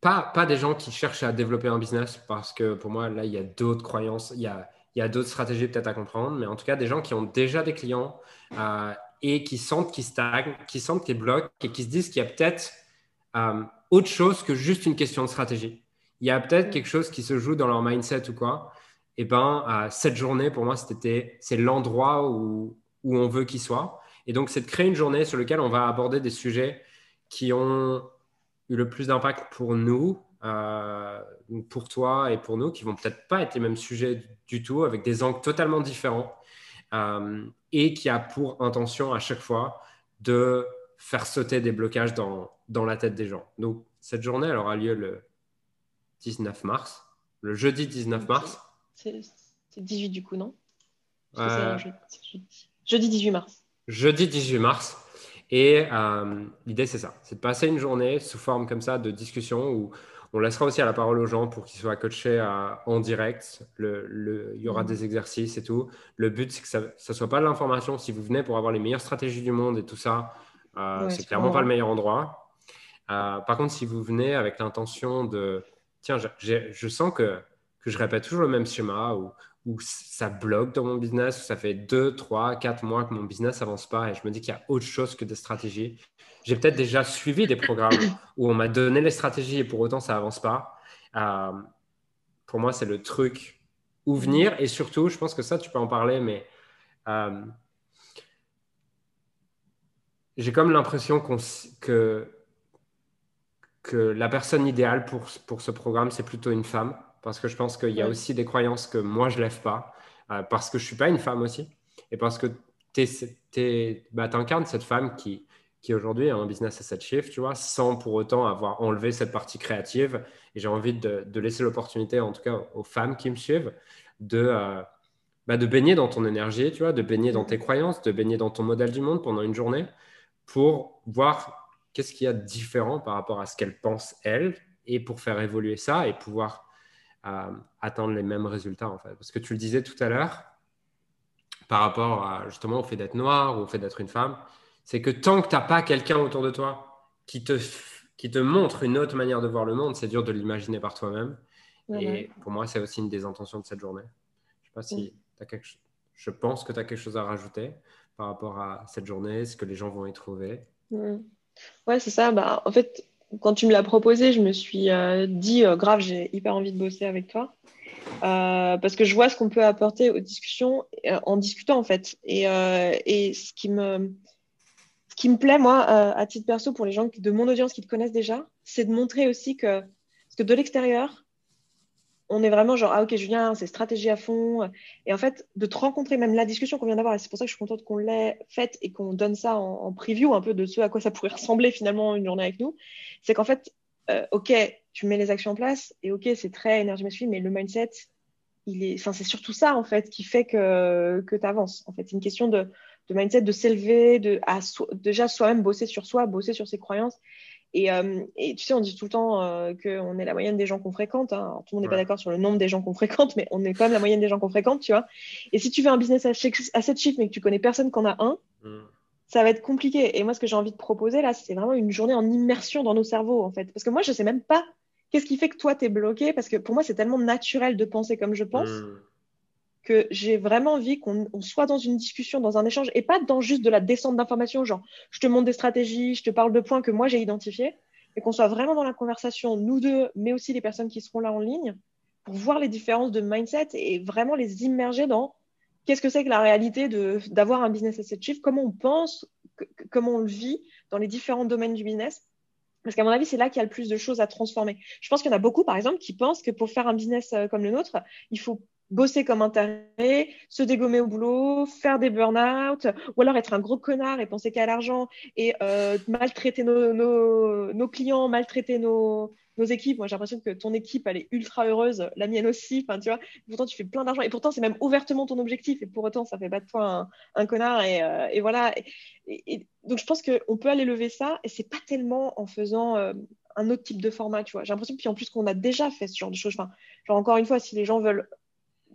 pas, pas des gens qui cherchent à développer un business, parce que pour moi, là, il y a d'autres croyances, il y a, il y a d'autres stratégies peut-être à comprendre, mais en tout cas, des gens qui ont déjà des clients euh, et qui sentent qu'ils stagnent, qui sentent qu'ils bloquent et qui se disent qu'il y a peut-être euh, autre chose que juste une question de stratégie. Il y a peut-être quelque chose qui se joue dans leur mindset ou quoi. Et eh ben, euh, cette journée, pour moi, c'était, c'est l'endroit où, où on veut qu'il soit. Et donc, c'est de créer une journée sur laquelle on va aborder des sujets qui ont eu le plus d'impact pour nous, euh, pour toi et pour nous, qui vont peut-être pas être les mêmes sujets du tout, avec des angles totalement différents. Euh, et qui a pour intention à chaque fois de faire sauter des blocages dans, dans la tête des gens. Donc, cette journée, elle aura lieu le 19 mars, le jeudi 19 mars. C'est 18 du coup, non? Euh, jeudi, 18 mars. Jeudi 18 mars. Et euh, l'idée, c'est ça, c'est de passer une journée sous forme comme ça de discussion où on laissera aussi à la parole aux gens pour qu'ils soient coachés en direct. Le, il y aura mmh. des exercices et tout. Le but, c'est que ça ne soit pas de l'information. Si vous venez pour avoir les meilleures stratégies du monde et tout ça, euh, c'est clairement pas le meilleur endroit. Euh, par contre, si vous venez avec l'intention de, tiens, je sens que, que je répète toujours le même schéma ou, ou ça bloque dans mon business, ça fait 2, 3, 4 mois que mon business avance pas et je me dis qu'il y a autre chose que des stratégies j'ai peut-être déjà suivi des programmes [coughs] où on m'a donné les stratégies et pour autant ça avance pas. Euh, pour moi, c'est le truc où venir et surtout, je pense que ça, tu peux en parler, mais euh, j'ai comme l'impression que, que la personne idéale pour, pour ce programme, c'est plutôt une femme parce que je pense qu'il y a aussi des croyances que moi, je lève pas euh, parce que je suis pas une femme aussi et parce que tu bah, incarnes cette femme qui, qui aujourd'hui a un business à 7 chiffres, tu vois, sans pour autant avoir enlevé cette partie créative. Et j'ai envie de, laisser l'opportunité, en tout cas aux femmes qui me suivent, de, euh, bah, de baigner dans ton énergie, tu vois, de baigner dans tes croyances, de baigner dans ton modèle du monde pendant une journée pour voir qu'est-ce qu'il y a de différent par rapport à ce qu'elle pense, elle, et pour faire évoluer ça et pouvoir euh, atteindre les mêmes résultats, en fait. Parce que tu le disais tout à l'heure, par rapport à, justement au fait d'être noir ou au fait d'être une femme, c'est que tant que tu n'as pas quelqu'un autour de toi qui te, qui te montre une autre manière de voir le monde, c'est dur de l'imaginer par toi-même. Et pour moi, c'est aussi une des intentions de cette journée. Je sais pas si tu as quelque je pense que tu as quelque chose à rajouter par rapport à cette journée, ce que les gens vont y trouver. Ouais, c'est ça. Bah, en fait, quand tu me l'as proposé, je me suis euh, dit, euh, grave, j'ai hyper envie de bosser avec toi. Euh, parce que je vois ce qu'on peut apporter aux discussions en discutant, en fait. Et, et ce, qui me, ce qui me plaît, moi, à titre perso, pour les gens de mon audience qui te connaissent déjà, c'est de montrer aussi que, que de l'extérieur, on est vraiment genre, ah ok, Julien, c'est stratégie à fond. Et en fait, de te rencontrer, même la discussion qu'on vient d'avoir, et c'est pour ça que je suis contente qu'on l'ait faite et qu'on donne ça en, preview un peu de ce à quoi ça pourrait ressembler finalement une journée avec nous, c'est qu'en fait, euh, ok, tu mets les actions en place et ok, c'est très énergie masculine, mais le mindset, il est, c'est surtout ça en fait qui fait que, que tu avances. En fait, c'est une question de, de mindset, de s'élever, de à déjà soi-même bosser sur soi, bosser sur ses croyances euh, et, tu sais, on dit tout le temps euh, qu'on est la moyenne des gens qu'on fréquente. Hein. tout le monde n'est pas d'accord sur le nombre des gens qu'on fréquente, mais on est quand même la moyenne des gens qu'on fréquente, tu vois. Et si tu veux un business à, 7 chiffres, mais que tu connais personne qu'en a un, mm. ça va être compliqué. Et moi, ce que j'ai envie de proposer là, c'est vraiment une journée en immersion dans nos cerveaux, en fait. Parce que moi, je sais même pas qu'est-ce qui fait que toi, tu es bloqué. Parce que pour moi, c'est tellement naturel de penser comme je pense. Mm que j'ai vraiment envie qu'on soit dans une discussion, dans un échange, et pas dans juste de la descente d'informations, genre je te montre des stratégies, je te parle de points que moi j'ai identifiés, et qu'on soit vraiment dans la conversation, nous deux, mais aussi les personnes qui seront là en ligne, pour voir les différences de mindset et vraiment les immerger dans qu'est-ce que c'est que la réalité d'avoir un business asset chief, comment on pense, comment on le vit dans les différents domaines du business. Parce qu'à mon avis, c'est là qu'il y a le plus de choses à transformer. Je pense qu'il y en a beaucoup, par exemple, qui pensent que pour faire un business euh, comme le nôtre, il faut bosser comme un taré, se dégommer au boulot, faire des burn-out, ou alors être un gros connard et penser qu'à l'argent et euh, maltraiter nos, nos, nos, clients, maltraiter nos, nos équipes. Moi, j'ai l'impression que ton équipe, elle est ultra heureuse, la mienne aussi. Enfin, tu vois, pourtant, tu fais plein d'argent et pourtant, c'est même ouvertement ton objectif et pour autant, ça fait pas de toi un, connard et, euh, et voilà. Donc, je pense qu'on peut aller lever ça et c'est pas tellement en faisant euh, un autre type de format, tu vois. J'ai l'impression, puis en plus, qu'on a déjà fait ce genre de choses. Enfin, genre, encore une fois, si les gens veulent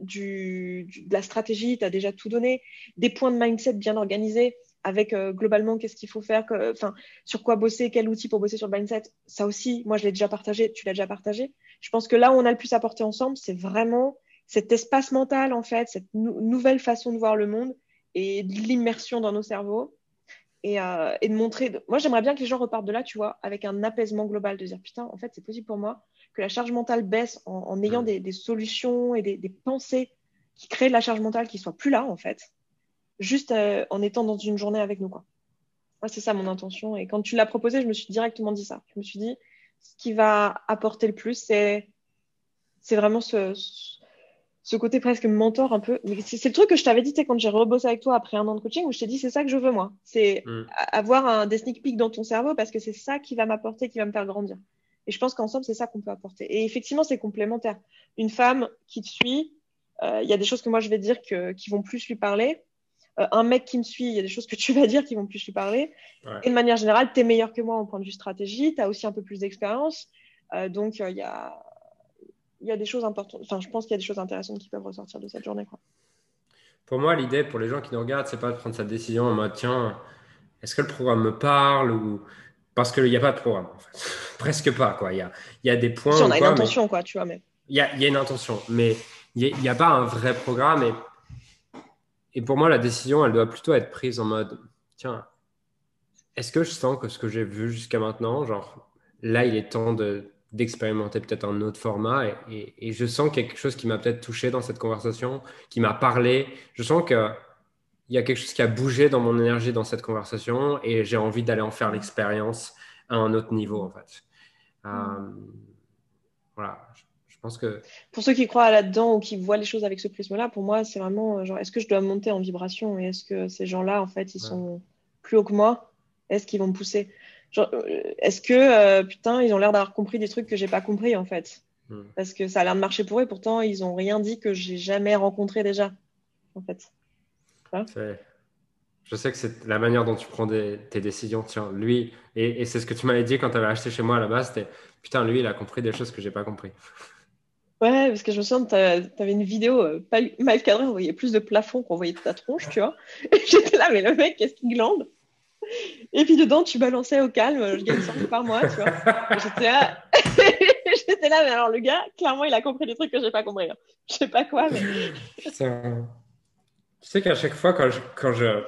du, de la stratégie, tu as déjà tout donné, des points de mindset bien organisés avec euh, globalement qu'est-ce qu'il faut faire, enfin sur quoi bosser, quel outil pour bosser sur le mindset. Ça aussi, moi je l'ai déjà partagé, tu l'as déjà partagé. Je pense que là où on a le plus à porter ensemble, c'est vraiment cet espace mental en fait, cette nouvelle façon de voir le monde et l'immersion dans nos cerveaux. Et, euh, et de montrer. Moi, j'aimerais bien que les gens repartent de là, tu vois, avec un apaisement global, de dire putain, en fait, c'est possible pour moi que la charge mentale baisse en, ayant mm. des, solutions et des, pensées qui créent de la charge mentale qui soit plus là, en fait, juste euh, en étant dans une journée avec nous. Quoi. Moi, c'est ça mon intention. Et quand tu l'as proposé, je me suis directement dit ça. Je me suis dit, ce qui va apporter le plus, c'est, c'est vraiment ce, ce côté presque mentor un peu. C'est, le truc que je t'avais dit quand j'ai rebossé avec toi après un an de coaching où je t'ai dit c'est ça que je veux moi. C'est mm. avoir un, des sneak peeks dans ton cerveau parce que c'est ça qui va m'apporter, qui va me faire grandir. Et je pense qu'ensemble, c'est ça qu'on peut apporter. Et effectivement, c'est complémentaire. Une femme qui te suit, euh, il y a des choses que moi je vais dire que, qui vont plus lui parler. Euh, un mec qui me suit, il y a des choses que tu vas dire qui vont plus lui parler. Et de manière générale, tu es meilleur que moi en point de vue stratégie, tu as aussi un peu plus d'expérience. Euh, donc, il y, a, y a des choses importantes. Enfin, je pense qu'il y a des choses intéressantes qui peuvent ressortir de cette journée. Quoi. Pour moi, l'idée pour les gens qui nous regardent, c'est pas de prendre sa décision en mode tiens, est-ce que le programme me parle ou parce qu'il n'y a pas de programme, en fait. [laughs] Presque pas, quoi. Il y a, y a des points. Si on a une intention, quoi, tu vois. Mais... Il, y a, y a une intention, mais il n'y a, pas un vrai programme. Et, et pour moi, la décision, elle doit plutôt être prise en mode tiens, est-ce que je sens que ce que j'ai vu jusqu'à maintenant, genre, là, il est temps de, d'expérimenter peut-être un autre format et, et, je sens quelque chose qui m'a peut-être touché dans cette conversation, qui m'a parlé. Je sens que il y a quelque chose qui a bougé dans mon énergie dans cette conversation et j'ai envie d'aller en faire l'expérience à un autre niveau en fait. Euh, voilà, je, pense que. Pour ceux qui croient là-dedans ou qui voient les choses avec ce prisme-là, pour moi, c'est vraiment genre, est-ce que je dois monter en vibration et est-ce que ces gens-là, en fait, ils sont plus hauts que moi Est-ce qu'ils vont me pousser? Euh, Est-ce que, euh, putain, ils ont l'air d'avoir compris des trucs que j'ai pas compris en fait? Hmm. Parce que ça a l'air de marcher pour eux, pourtant, ils ont rien dit que j'ai jamais rencontré déjà, en fait. Je sais que c'est la manière dont tu prends tes décisions. Tiens, lui, et, c'est ce que tu m'avais dit quand tu avais acheté chez moi à la base, c'était putain, lui, il a compris des choses que j'ai pas compris. [laughs] Ouais, parce que je me souviens, tu avais une vidéo euh, pas mal cadrée, on voyait plus de plafond qu'on voyait de ta tronche, tu vois. [laughs] J'étais là, mais le mec, qu'est-ce qu'il glande? Et puis dedans, tu balançais au calme, je gagne 100 par mois, tu vois. [laughs] J'étais là... mais alors le gars, clairement, il a compris des trucs que j'ai pas compris. Hein. Je sais pas quoi, mais. Tu sais qu'à chaque fois, quand je.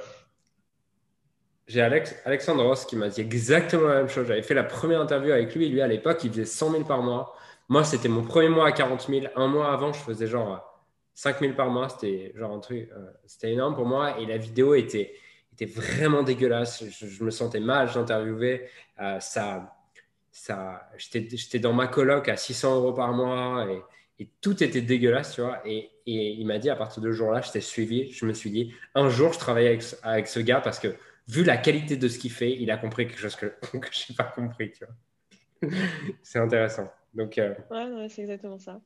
J'ai Alex, Alexandre Ross qui m'a dit exactement la même chose. J'avais fait la première interview avec lui. Lui, à l'époque, il faisait 100 000 par mois. Moi, c'était mon premier mois à 40 000. Un mois avant, je faisais genre 5 000 par mois. C'était genre un truc. Euh, c'était énorme pour moi. Et la vidéo était, était vraiment dégueulasse. Je, me sentais mal. J'interviewais. Euh, ça. ça J'étais dans ma coloc à 600 euros par mois. Et et tout était dégueulasse, tu vois. Et, il m'a dit, à partir de ce jour-là, je t'ai suivi. Je me suis dit, un jour, je travaille avec, ce gars parce que, vu la qualité de ce qu'il fait, il a compris quelque chose que, [laughs] je n'ai pas compris, tu vois. [laughs] c'est intéressant. Donc, euh... Ouais, c'est exactement ça.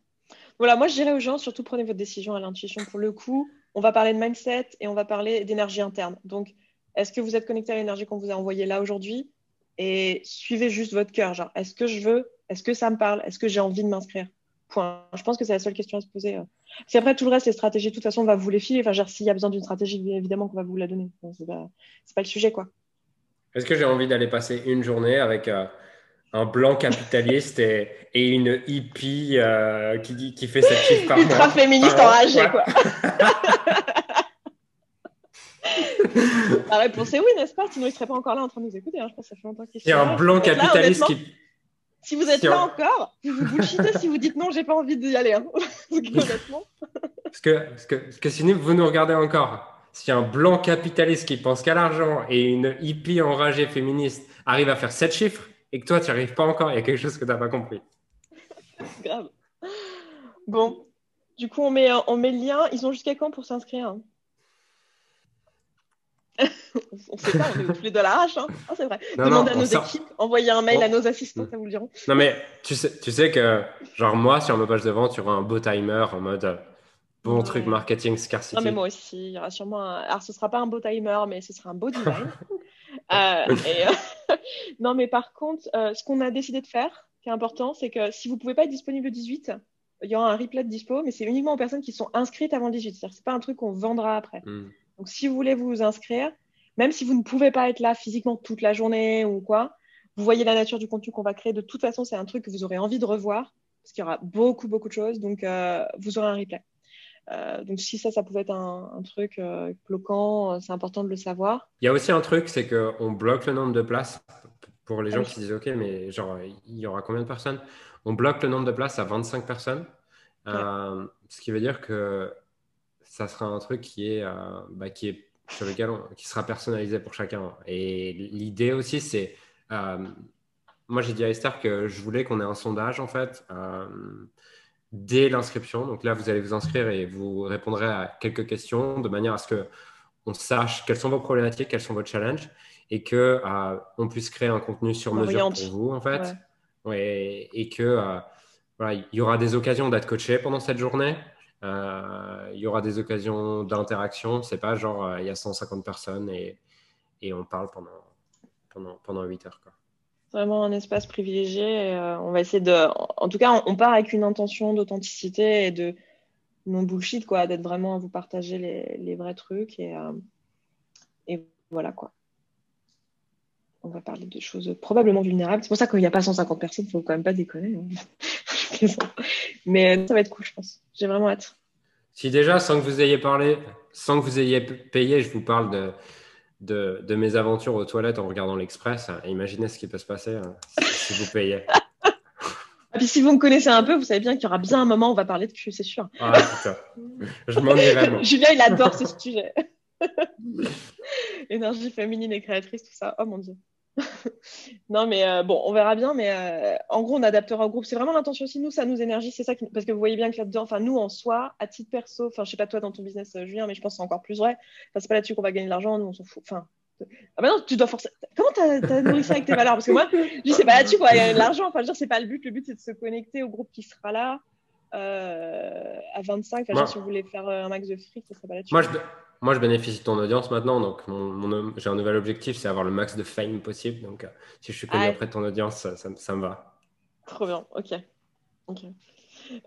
Voilà, moi, je dirais aux gens, surtout prenez votre décision à l'intuition. Pour le coup, on va parler de mindset et on va parler d'énergie interne. Donc, est-ce que vous êtes connecté à l'énergie qu'on vous a envoyée là aujourd'hui? Et suivez juste votre cœur. Genre, est-ce que je veux Est-ce que ça me parle Est-ce que j'ai envie de m'inscrire? Je pense que c'est la seule question à se poser. Euh. Si après tout le reste, les stratégies, de toute façon, on va vous les filer. Enfin, s'il y a besoin d'une stratégie, évidemment qu'on va vous la donner. c'est pas, pas, le sujet, quoi. Est-ce que j'ai envie d'aller passer une journée avec euh, un blanc capitaliste et, et une hippie euh, qui, fait cette chiffre par Ultra féministe enragée, quoi. [laughs] La réponse est oui, n'est-ce pas? Sinon, il ne serait pas encore là en train de nous écouter. Hein. Je pense que ça fait longtemps qu'il Il y a un blanc capitaliste qui si vous êtes là encore, vous vous bullshitez si vous dites non, j'ai pas envie d'y aller. Hein. [laughs] Honnêtement. Parce que, parce, que, parce que sinon, vous nous regardez encore. Si un blanc capitaliste qui pense qu'à l'argent et une hippie enragée féministe arrive à faire sept chiffres et que toi, tu n'y arrives pas encore, il y a quelque chose que tu n'as pas compris. Grave. Bon, du coup, on met, on met le lien. Ils ont jusqu'à quand pour s'inscrire hein? [laughs] on ne sait pas, on est tous les deux à l'arrache. Hein. Ah, c'est vrai. Demandez à nos équipes, envoyez un mail à nos assistants, ça vous le diront. Non, mais tu sais, tu sais que, genre, moi, sur ma page de vente, il y aura un beau timer en mode euh, bon truc marketing scarcity. Non, mais moi aussi, il y aura sûrement un... Alors, ce ne sera pas un beau timer, mais ce sera un beau design. [laughs] Euh, euh, [laughs] non, mais par contre, ce qu'on a décidé de faire, qui est important, c'est que si vous ne pouvez pas être disponible le 18, il y aura un replay de dispo, mais c'est uniquement aux personnes qui sont inscrites avant le 18. C'est-à-dire que ce n'est pas un truc qu'on vendra après. Hmm. Donc, si vous voulez vous inscrire, même si vous ne pouvez pas être là physiquement toute la journée ou quoi, vous voyez la nature du contenu qu'on va créer. De toute façon, c'est un truc que vous aurez envie de revoir parce qu'il y aura beaucoup, beaucoup de choses. Donc, euh, vous aurez un replay. Euh, donc, si ça, ça pouvait être un, truc euh, bloquant, c'est important de le savoir. Il y a aussi un truc, c'est qu'on bloque le nombre de places pour les gens qui disent OK, mais genre, il y aura combien de personnes? On bloque le nombre de places à 25 personnes. Ce qui veut dire que ça sera un truc qui est, bah, qui est sur lequel qui sera personnalisé pour chacun. Et l'idée aussi, c'est. Euh, moi, j'ai dit à Esther que je voulais qu'on ait un sondage, en fait, euh, dès l'inscription. Donc là, vous allez vous inscrire et vous répondrez à quelques questions de manière à ce que on sache quelles sont vos problématiques, quels sont vos challenges et que euh, on puisse créer un contenu sur mesure pour vous, en fait. Ouais. et que voilà, il y aura des occasions d'être coaché pendant cette journée. Euh, il y aura des occasions d'interaction. C'est pas genre euh, il y a 150 personnes et, on parle pendant, pendant, pendant 8 heures. Quoi. Vraiment un espace privilégié. Euh, on va essayer de. En tout cas, on, part avec une intention d'authenticité et de non bullshit, quoi, d'être vraiment à vous partager les, vrais trucs. Et, et voilà, quoi on va parler de choses probablement vulnérables. C'est pour ça qu'il n'y a pas 150 personnes, il ne faut quand même pas déconner. Hein. [laughs] Mais euh, ça va être cool, je pense. J'ai vraiment hâte. Si déjà, sans que vous ayez parlé, sans que vous ayez payé, je vous parle de, de, de mes aventures aux toilettes en regardant l'Express, imaginez ce qui peut se passer hein, si, vous payez. Et [laughs] puis si vous me connaissez un peu, vous savez bien qu'il y aura bien un moment où on va parler de cul, c'est sûr. Ah, putain. Je m'en irai. [laughs] Julien, il adore ce sujet. Énergie féminine et créatrice, tout ça. Oh mon Dieu. Non, mais euh, bon, on verra bien. Mais euh, en gros, on adaptera au groupe. C'est vraiment l'intention aussi. Nous, ça nous énergie. C'est ça parce que vous voyez bien que là-dedans, enfin, nous en soi, à titre perso, enfin, je sais pas toi dans ton business, euh, Julien, mais je pense que c'est encore plus vrai. Enfin, c'est pas là-dessus qu'on va gagner de l'argent. Nous, on s'en fout. Enfin, ah bah non, tu dois forcer. Comment t'as as nourri ça avec tes valeurs? Parce que moi, je sais pas là-dessus qu'on va gagner de l'argent. Enfin, je veux dire, c'est pas le but. Le but, c'est de se connecter au groupe qui sera là. à 25, enfin, si vous voulez faire un max de fric, ça serait pas là-dessus. Moi, je, moi, je bénéficie de ton audience maintenant, donc mon, j'ai un nouvel objectif, c'est avoir le max de fame possible. Donc, euh, si je suis connu auprès de ton audience, ça, ça, me va. Trop bien, ok. ok. [laughs]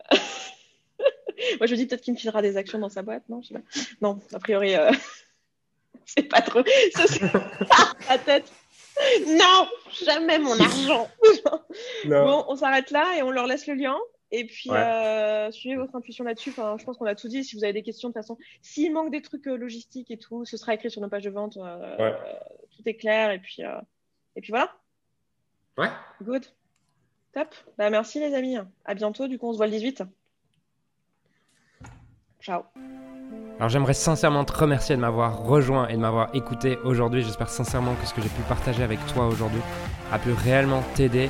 Moi, je me dis peut-être qu'il me filera des actions dans sa boîte, non Non, a priori, euh... [laughs] c'est pas trop. La [laughs] tête. Non, jamais mon argent. Bon, on s'arrête là et on leur laisse le lien. Et puis, euh, suivez votre intuition là-dessus. Enfin, je pense qu'on a tout dit. Si vous avez des questions, de toute façon, s'il manque des trucs euh, logistiques et tout, ce sera écrit sur nos pages de vente. tout est clair. Et puis, et puis voilà. Ouais. Good. Top. Bah, merci les amis. À bientôt. Du coup, on se voit le 18. Ciao. Alors j'aimerais sincèrement te remercier de m'avoir rejoint et de m'avoir écouté aujourd'hui. J'espère sincèrement que ce que j'ai pu partager avec toi aujourd'hui a pu réellement t'aider